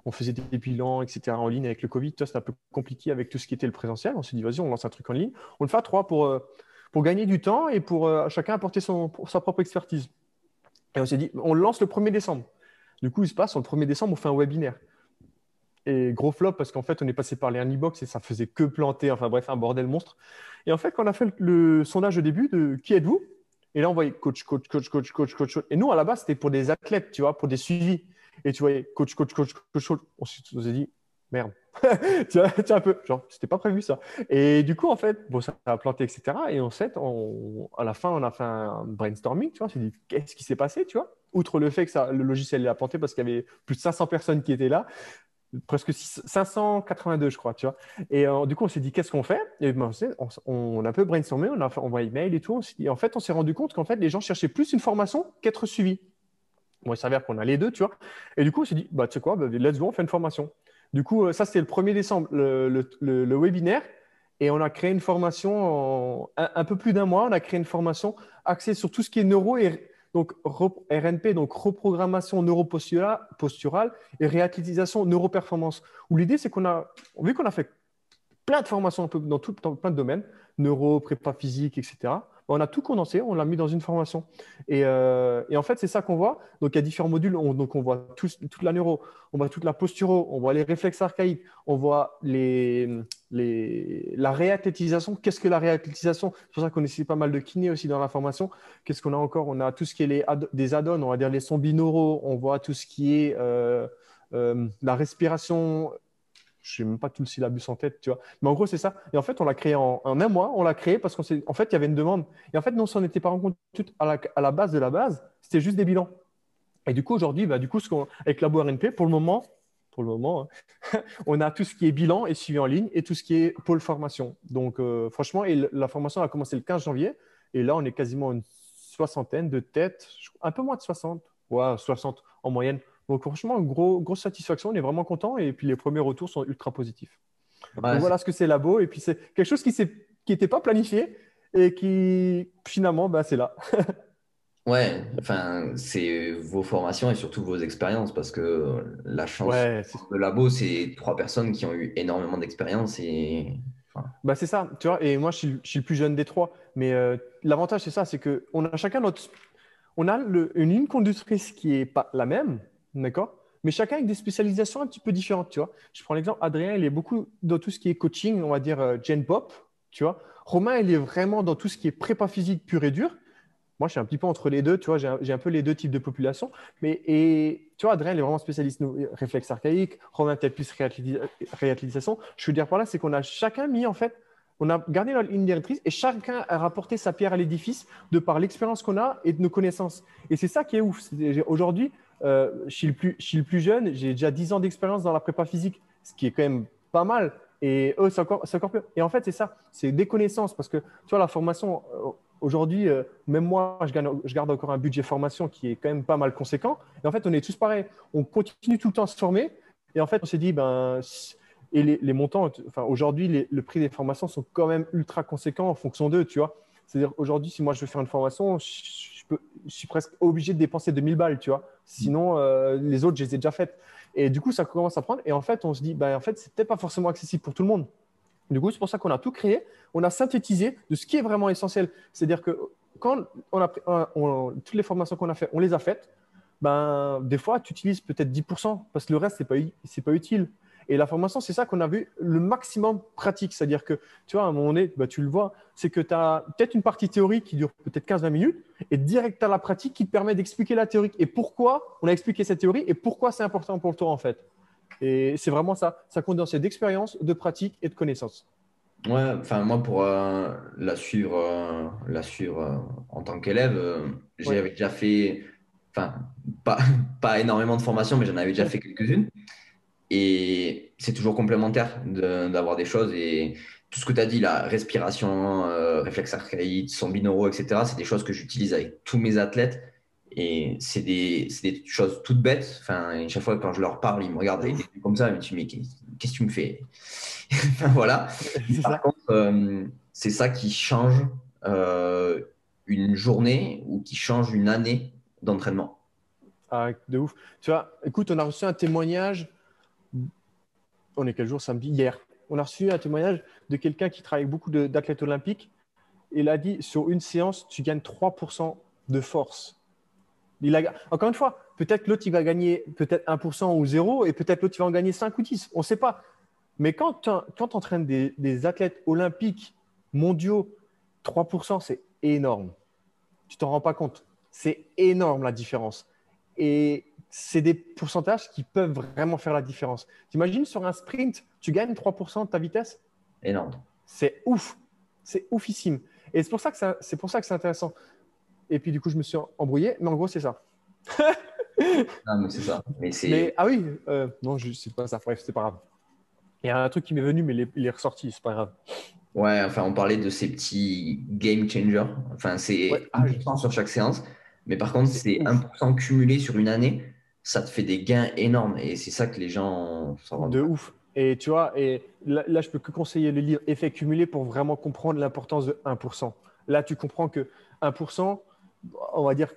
on faisait des bilans, etc. en ligne avec le Covid. C'était un peu compliqué avec tout ce qui était le présentiel. On s'est dit, vas-y, on lance un truc en ligne. On le fait à trois pour, euh, pour gagner du temps et pour euh, chacun apporter son, sa propre expertise. Et on s'est dit, on lance le 1er décembre. Du coup, il se passe, le 1er décembre, on fait un webinaire. Et gros flop parce qu'en fait, on est passé par les Anybox et ça faisait que planter. Enfin bref, un bordel monstre. Et en fait, quand on a fait le, sondage au début de qui êtes-vous? Et là, on voyait coach, coach, coach, coach, coach, coach. Et nous, à la base, c'était pour des athlètes, tu vois, pour des suivis. Et tu voyais coach, coach, coach, coach, coach. On s'est dit, merde. tu vois, un peu, genre, c'était pas prévu ça. Et du coup, en fait, bon, ça a planté, etc. Et en fait, on, à la fin, on a fait un brainstorming, tu vois. On s'est dit, qu'est-ce qui s'est passé, tu vois? Outre le fait que ça, le logiciel a planté parce qu'il y avait plus de 500 personnes qui étaient là, presque 582, je crois, tu vois. Et euh, du coup, on s'est dit, qu'est-ce qu'on fait? Et ben, on, on, a un peu brainstormé, on a envoyé email et tout. Et en fait, on s'est rendu compte qu'en fait, les gens cherchaient plus une formation qu'être suivis. Bon, il s'avère qu'on a les deux, tu vois. Et du coup, on s'est dit, bah, tu sais quoi, bah, let's go, on fait une formation. Du coup, euh, ça, c'était le 1er décembre, le, webinaire. Et on a créé une formation en un, peu plus d'un mois. On a créé une formation axée sur tout ce qui est neuro et donc RNP, donc reprogrammation neuroposturale et réathlétisation neuroperformance. Où l'idée, c'est qu'on a, vu qu'on a fait plein de formations dans, tout, dans plein de domaines, neuro, prépa physique, etc on a tout condensé, on l'a mis dans une formation. Euh, et, en fait, c'est ça qu'on voit. Donc, il y a différents modules. On, donc, on voit toute la neuro, on voit toute la posturo, on voit les réflexes archaïques, on voit les, la réathlétisation. Qu'est-ce que la réathlétisation? C'est pour ça qu'on essaie pas mal de kiné aussi dans la formation. Qu'est-ce qu'on a encore? On a tout ce qui est les des add-ons, on va dire les sons binauraux, on voit tout ce qui est euh, euh, la respiration je sais même pas tout le syllabus en tête, tu vois. Mais en gros, c'est ça. Et en fait, on l'a créé en, un mois. On l'a créé parce qu'en en fait, il y avait une demande. Et en fait, non, on s'en était pas rendu compte à la, la base de la base. C'était juste des bilans. Et du coup, aujourd'hui, bah, du coup, avec Labo RNP, pour le moment, pour le moment, hein, on a tout ce qui est bilan et suivi en ligne et tout ce qui est pôle formation. Donc, euh, franchement, et la formation a commencé le 15 janvier. Et là, on est quasiment une soixantaine de têtes, un peu moins de 60, ouais, 60 en moyenne donc franchement, gros, grosse satisfaction, on est vraiment content et puis les premiers retours sont ultra positifs. Donc, voilà ce que c'est Labo et puis c'est quelque chose qui n'était pas planifié et qui finalement, bah, c'est là. ouais, enfin, c'est vos formations et surtout vos expériences parce que la chance de Labo, c'est trois personnes qui ont eu énormément d'expérience et bah c'est ça, tu vois, et moi je suis, je suis, le plus jeune des trois, mais euh, l'avantage c'est ça, c'est qu'on a chacun notre. On a le, une ligne conductrice qui n'est pas la même, D'accord Mais chacun avec des spécialisations un petit peu différentes, tu vois. Je prends l'exemple, Adrien, il est beaucoup dans tout ce qui est coaching, on va dire euh, Gen Pop, tu vois. Romain, il est vraiment dans tout ce qui est prépa physique pur et dur. Moi, je suis un petit peu entre les deux, tu vois, j'ai un, peu les deux types de population. Mais, et tu vois, Adrien, il est vraiment spécialiste réflexe archaïque, Romain, peut-être plus réathlétisation. Je veux dire par là, c'est qu'on a chacun mis, en fait, on a gardé notre ligne directrice et chacun a rapporté sa pierre à l'édifice de par l'expérience qu'on a et de nos connaissances. Et c'est ça qui est ouf. Aujourd'hui, euh, je, suis le plus, je suis le plus jeune, j'ai déjà 10 ans d'expérience dans la prépa physique, ce qui est quand même pas mal. Et eux, c'est encore, encore plus. Et en fait, c'est ça, c'est des connaissances. Parce que, tu vois, la formation, euh, aujourd'hui, euh, même moi, je, garde encore un budget formation qui est quand même pas mal conséquent. Et en fait, on est tous pareils. On continue tout le temps à se former. Et en fait, on s'est dit, ben, et les, montants, enfin, aujourd'hui, le prix des formations sont quand même ultra conséquents en fonction d'eux, tu vois. C'est-à-dire, aujourd'hui, si moi je veux faire une formation, je, suis presque obligé de dépenser 2000 balles, tu vois. Sinon, euh, les autres, je les ai déjà faites. Et du coup, ça commence à prendre. Et en fait, on se dit, bah, en fait, c'est peut-être pas forcément accessible pour tout le monde. Du coup, c'est pour ça qu'on a tout créé. On a synthétisé de ce qui est vraiment essentiel. C'est-à-dire que quand on a toutes les formations qu'on a faites, on les a faites. Ben, des fois, tu utilises peut-être 10% parce que le reste, ce n'est pas, pas utile. Et la formation, c'est ça qu'on a vu le maximum pratique. C'est-à-dire que, tu vois, à un moment donné, bah, tu le vois, c'est que tu as peut-être une partie théorique qui dure peut-être 15-20 minutes et direct, as la pratique qui te permet d'expliquer la théorie et pourquoi on a expliqué cette théorie et pourquoi c'est important pour toi, en fait. Et c'est vraiment ça. Ça condense d'expérience, de pratique et de connaissances. Ouais, enfin, moi, pour euh, la suivre, euh, la suivre euh, en tant qu'élève, j'avais déjà fait, enfin, pas, pas énormément de formations, mais j'en avais déjà fait quelques-unes. Et c'est toujours complémentaire d'avoir des choses. Et tout ce que tu as dit, la respiration, réflexe archaïque, son binauraux, etc., c'est des choses que j'utilise avec tous mes athlètes. Et c'est des, des, choses toutes bêtes. Enfin, chaque fois quand je leur parle, ils me regardent avec des comme ça. Ils me disent Mais qu'est-ce que tu me fais? Enfin, Voilà. Par contre, euh, c'est ça qui change euh, une journée ou qui change une année d'entraînement. Ah, de ouf. Tu vois, écoute, on a reçu un témoignage on est quel jour? Samedi? Hier. On a reçu un témoignage de quelqu'un qui travaille avec beaucoup d'athlètes olympiques. Il a dit sur une séance, tu gagnes 3% de force. Il a, encore une fois, peut-être l'autre, il va gagner peut-être 1% ou 0 et peut-être l'autre, il va en gagner 5 ou 10. On ne sait pas. Mais quand tu entraînes des, des, athlètes olympiques mondiaux, 3%, c'est énorme. Tu t'en rends pas compte. C'est énorme la différence. Et c'est des pourcentages qui peuvent vraiment faire la différence. T'imagines sur un sprint, tu gagnes 3% de ta vitesse? Énorme. C'est ouf. C'est oufissime. Et c'est pour ça que c'est pour ça que c'est intéressant. Et puis du coup, je me suis embrouillé, mais en gros, c'est ça. non, mais c'est ça. Mais, ah oui, euh, non, je sais pas ça. Bref, c'est pas grave. Il y a un truc qui m'est venu, mais il est ressorti, c'est pas grave. Ouais, enfin, on parlait de ces petits game changers. Enfin, c'est ouais. 1% sur chaque séance. Mais par contre, c'est 1% cumulé sur une année ça te fait des gains énormes. Et c'est ça que les gens s'en De ouf. Et tu vois, et là, là, je peux que conseiller le livre Effet cumulé pour vraiment comprendre l'importance de 1%. Là, tu comprends que 1%, on va dire,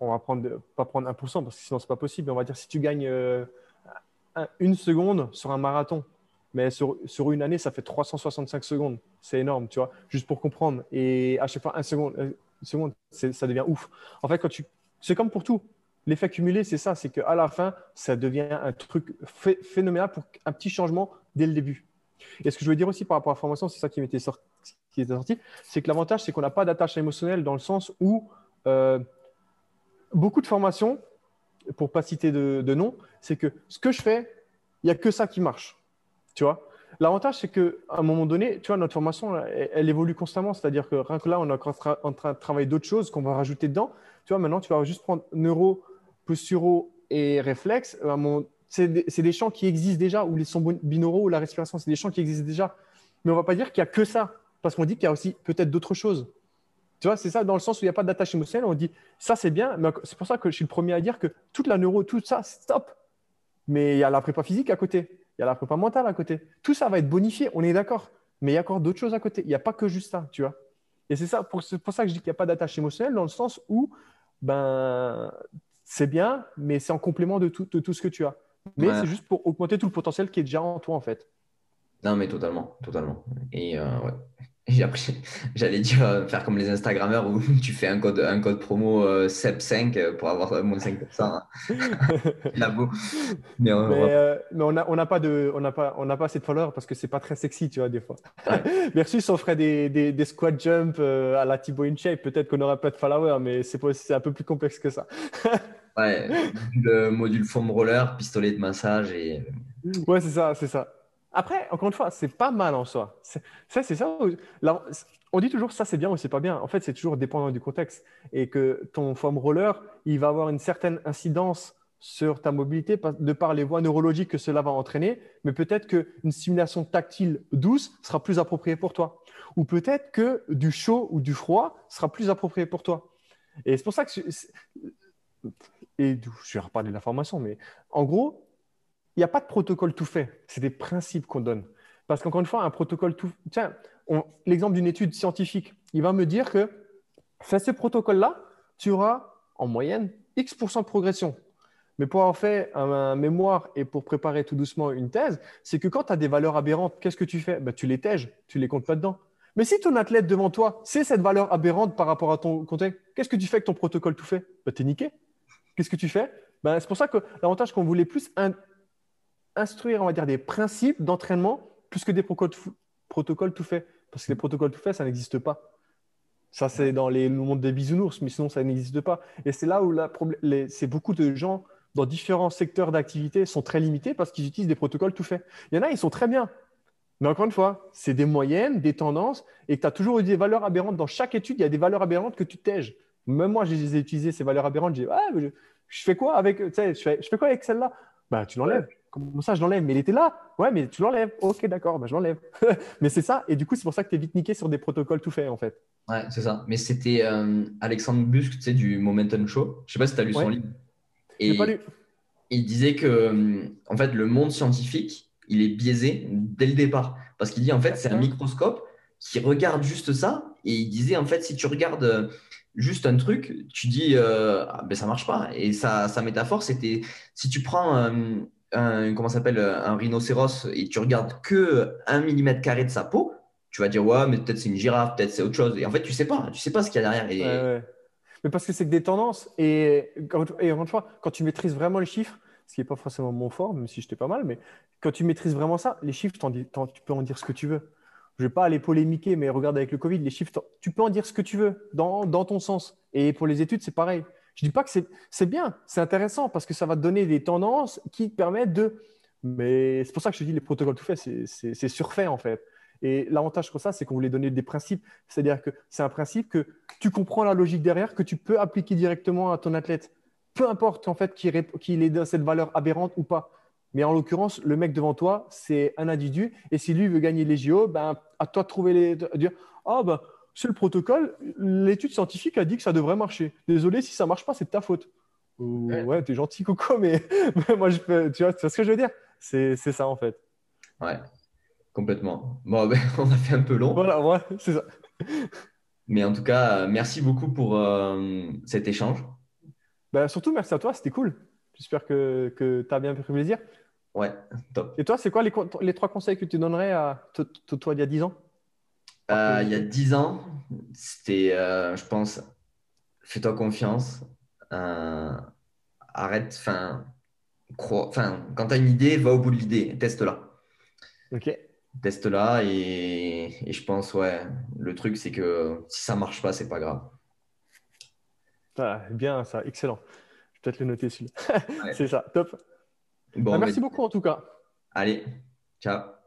on va prendre, pas prendre 1% parce que sinon, c'est pas possible. On va dire si tu gagnes euh, une seconde sur un marathon, mais sur, une année, ça fait 365 secondes. C'est énorme, tu vois, juste pour comprendre. Et à chaque fois, un seconde, une seconde ça devient ouf. En fait, quand tu, c'est comme pour tout. L'effet cumulé, c'est ça, c'est qu'à la fin, ça devient un truc phénoménal pour un petit changement dès le début. Et ce que je veux dire aussi par rapport à la formation, c'est ça qui m'était sorti, qui était sorti, c'est que l'avantage, c'est qu'on n'a pas d'attache émotionnelle dans le sens où euh, beaucoup de formations, pour pas citer de, de nom, c'est que ce que je fais, il n'y a que ça qui marche. Tu vois? L'avantage, c'est qu'à un moment donné, tu vois, notre formation, elle, évolue constamment. C'est-à-dire que rien que là, on est en train de travailler d'autres choses qu'on va rajouter dedans. Tu vois, maintenant, tu vas juste prendre neuro, posturaux et réflexes, euh, c'est des, champs qui existent déjà, ou les sons binauraux ou la respiration, c'est des champs qui existent déjà. Mais on ne va pas dire qu'il n'y a que ça, parce qu'on dit qu'il y a aussi peut-être d'autres choses. Tu vois, c'est ça dans le sens où il n'y a pas d'attache émotionnelle. On dit ça, c'est bien, mais c'est pour ça que je suis le premier à dire que toute la neuro, tout ça, stop. Mais il y a la prépa physique à côté, il y a la prépa mentale à côté. Tout ça va être bonifié, on est d'accord. Mais il y a encore d'autres choses à côté. Il n'y a pas que juste ça, tu vois. Et c'est ça, pour, pour ça que je dis qu'il n'y a pas d'attache émotionnelle, dans le sens où ben, c'est bien, mais c'est en complément de tout, de tout ce que tu as. Mais c'est juste pour augmenter tout le potentiel qui est déjà en toi, en fait. Non, mais totalement, totalement. Et euh, ouais. J'allais dire euh, faire comme les Instagrammeurs où tu fais un code, un code promo euh, CEP5 pour avoir moins 5%. Hein. mais, on n'a on n'a pas, de, on pas, on pas assez de followers parce que c'est pas très sexy, tu vois, des fois. Versus, on ferait des, des, des squat jump à la Thibaut InShape, peut-être qu'on aurait pas de followers, mais c'est un peu plus complexe que ça. ouais, le module foam roller, pistolet de massage et. Ouais, c'est ça, c'est ça. Après, encore une fois, c'est pas mal en soi. Ça, c'est ça. on dit toujours ça c'est bien ou c'est pas bien. En fait, c'est toujours dépendant du contexte. Et que ton foam roller, il va avoir une certaine incidence sur ta mobilité de par les voies neurologiques que cela va entraîner. Mais peut-être qu'une stimulation tactile douce sera plus appropriée pour toi. Ou peut-être que du chaud ou du froid sera plus approprié pour toi. Et c'est pour ça que. Et je vais reparler de la formation, mais en gros, il n'y a pas de protocole tout fait. C'est des principes qu'on donne. Parce qu'encore une fois, un protocole tout. Tiens, l'exemple d'une étude scientifique, il va me dire que fais ce protocole-là, tu auras en moyenne X% de progression. Mais pour avoir fait un, mémoire et pour préparer tout doucement une thèse, c'est que quand tu as des valeurs aberrantes, qu'est-ce que tu fais? Bah, Tu les tèges, tu les comptes pas dedans. Mais si ton athlète devant toi, c'est cette valeur aberrante par rapport à ton contexte, qu'est-ce que tu fais avec ton protocole tout fait? Bah, Tu es niqué. Qu'est-ce que tu fais? Bah, C'est pour ça que l'avantage qu'on voulait plus instruire, on va dire, des principes d'entraînement plus que des protocoles tout fait. Parce que les protocoles tout fait, ça n'existe pas. Ça, c'est dans les, le monde des bisounours, mais sinon, ça n'existe pas. Et c'est là où c'est beaucoup de gens dans différents secteurs d'activité sont très limités parce qu'ils utilisent des protocoles tout faits. Il y en a, ils sont très bien. Mais encore une fois, c'est des moyennes, des tendances, et tu as toujours eu des valeurs aberrantes. Dans chaque étude, il y a des valeurs aberrantes que tu tèges. Même moi, j'ai utilisé ces valeurs aberrantes. J'ai ah, je, fais quoi avec, je fais, je fais quoi avec celle-là bah, Tu l'enlèves. Comment ça, je l'enlève? Mais il était là. Ouais, mais tu l'enlèves. Ok, d'accord, bah, je l'enlève. mais c'est ça. Et du coup, c'est pour ça que tu es vite niqué sur des protocoles tout faits, en fait. Ouais, c'est ça. Mais c'était euh, Alexandre Busque, tu sais, du Momentum Show. Je sais pas si tu as lu son livre. Et pas lu. Il disait que, euh, en fait, le monde scientifique, il est biaisé dès le départ. Parce qu'il dit, en fait, c'est un microscope qui regarde juste ça. Et il disait, en fait, si tu regardes euh, juste un truc, tu dis, ah, ben, ça marche pas. Et sa, sa métaphore, c'était, si tu prends un, comment s'appelle, un rhinocéros et tu regardes que un millimètre carré de sa peau, tu vas dire ouais, mais peut-être c'est une girafe, peut-être c'est autre chose. Et en fait, tu sais pas, tu sais pas ce qu'il y a derrière. Mais parce que c'est que des tendances. Et, encore une fois, quand tu maîtrises vraiment les chiffres, ce qui n'est pas forcément mon fort, même si j'étais pas mal, mais quand tu maîtrises vraiment ça, les chiffres, tu peux en dire ce que tu veux. Je ne vais pas aller polémiquer, mais regarde avec le Covid, les chiffres, tu peux en dire ce que tu veux dans ton sens. Et pour les études, c'est pareil. Je ne dis pas que c'est bien, c'est intéressant parce que ça va donner des tendances qui te permettent de. Mais c'est pour ça que je te dis les protocoles tout faits, c'est surfait en fait. Et l'avantage pour ça, c'est qu'on voulait donner des principes. C'est-à-dire que c'est un principe que tu comprends la logique derrière, que tu peux appliquer directement à ton athlète. Peu importe en fait qu'il dans cette valeur aberrante ou pas. Mais en l'occurrence, le mec devant toi, c'est un individu. Et si lui veut gagner les JO, ben, à toi de trouver les. Ah, ben, c'est le protocole. L'étude scientifique a dit que ça devrait marcher. Désolé, si ça marche pas, c'est de ta faute. ouais, t'es gentil, Coco, mais, moi, je peux, tu, vois, tu vois ce que je veux dire C'est ça, en fait. Ouais, complètement. Bon, ben, on a fait un peu long. Voilà, ouais, c'est ça. Mais en tout cas, merci beaucoup pour euh, cet échange. Ben, surtout, merci à toi, c'était cool. J'espère que, que tu as bien pris plaisir. Ouais, top. Et toi, c'est quoi les, les, trois conseils que tu donnerais à toi il y a 10 ans? Euh, il y a 10 ans, c'était, euh, je pense, fais-toi confiance, euh, arrête, enfin, quand tu as une idée, va au bout de l'idée, teste-la. Ok. Teste-la et, et, je pense, ouais, le truc, c'est que si ça marche pas, c'est pas grave. Ah, bien, ça, excellent. Je vais peut-être le noter celui c'est ça, top. Bon, bah, merci beaucoup en tout cas. Allez, ciao.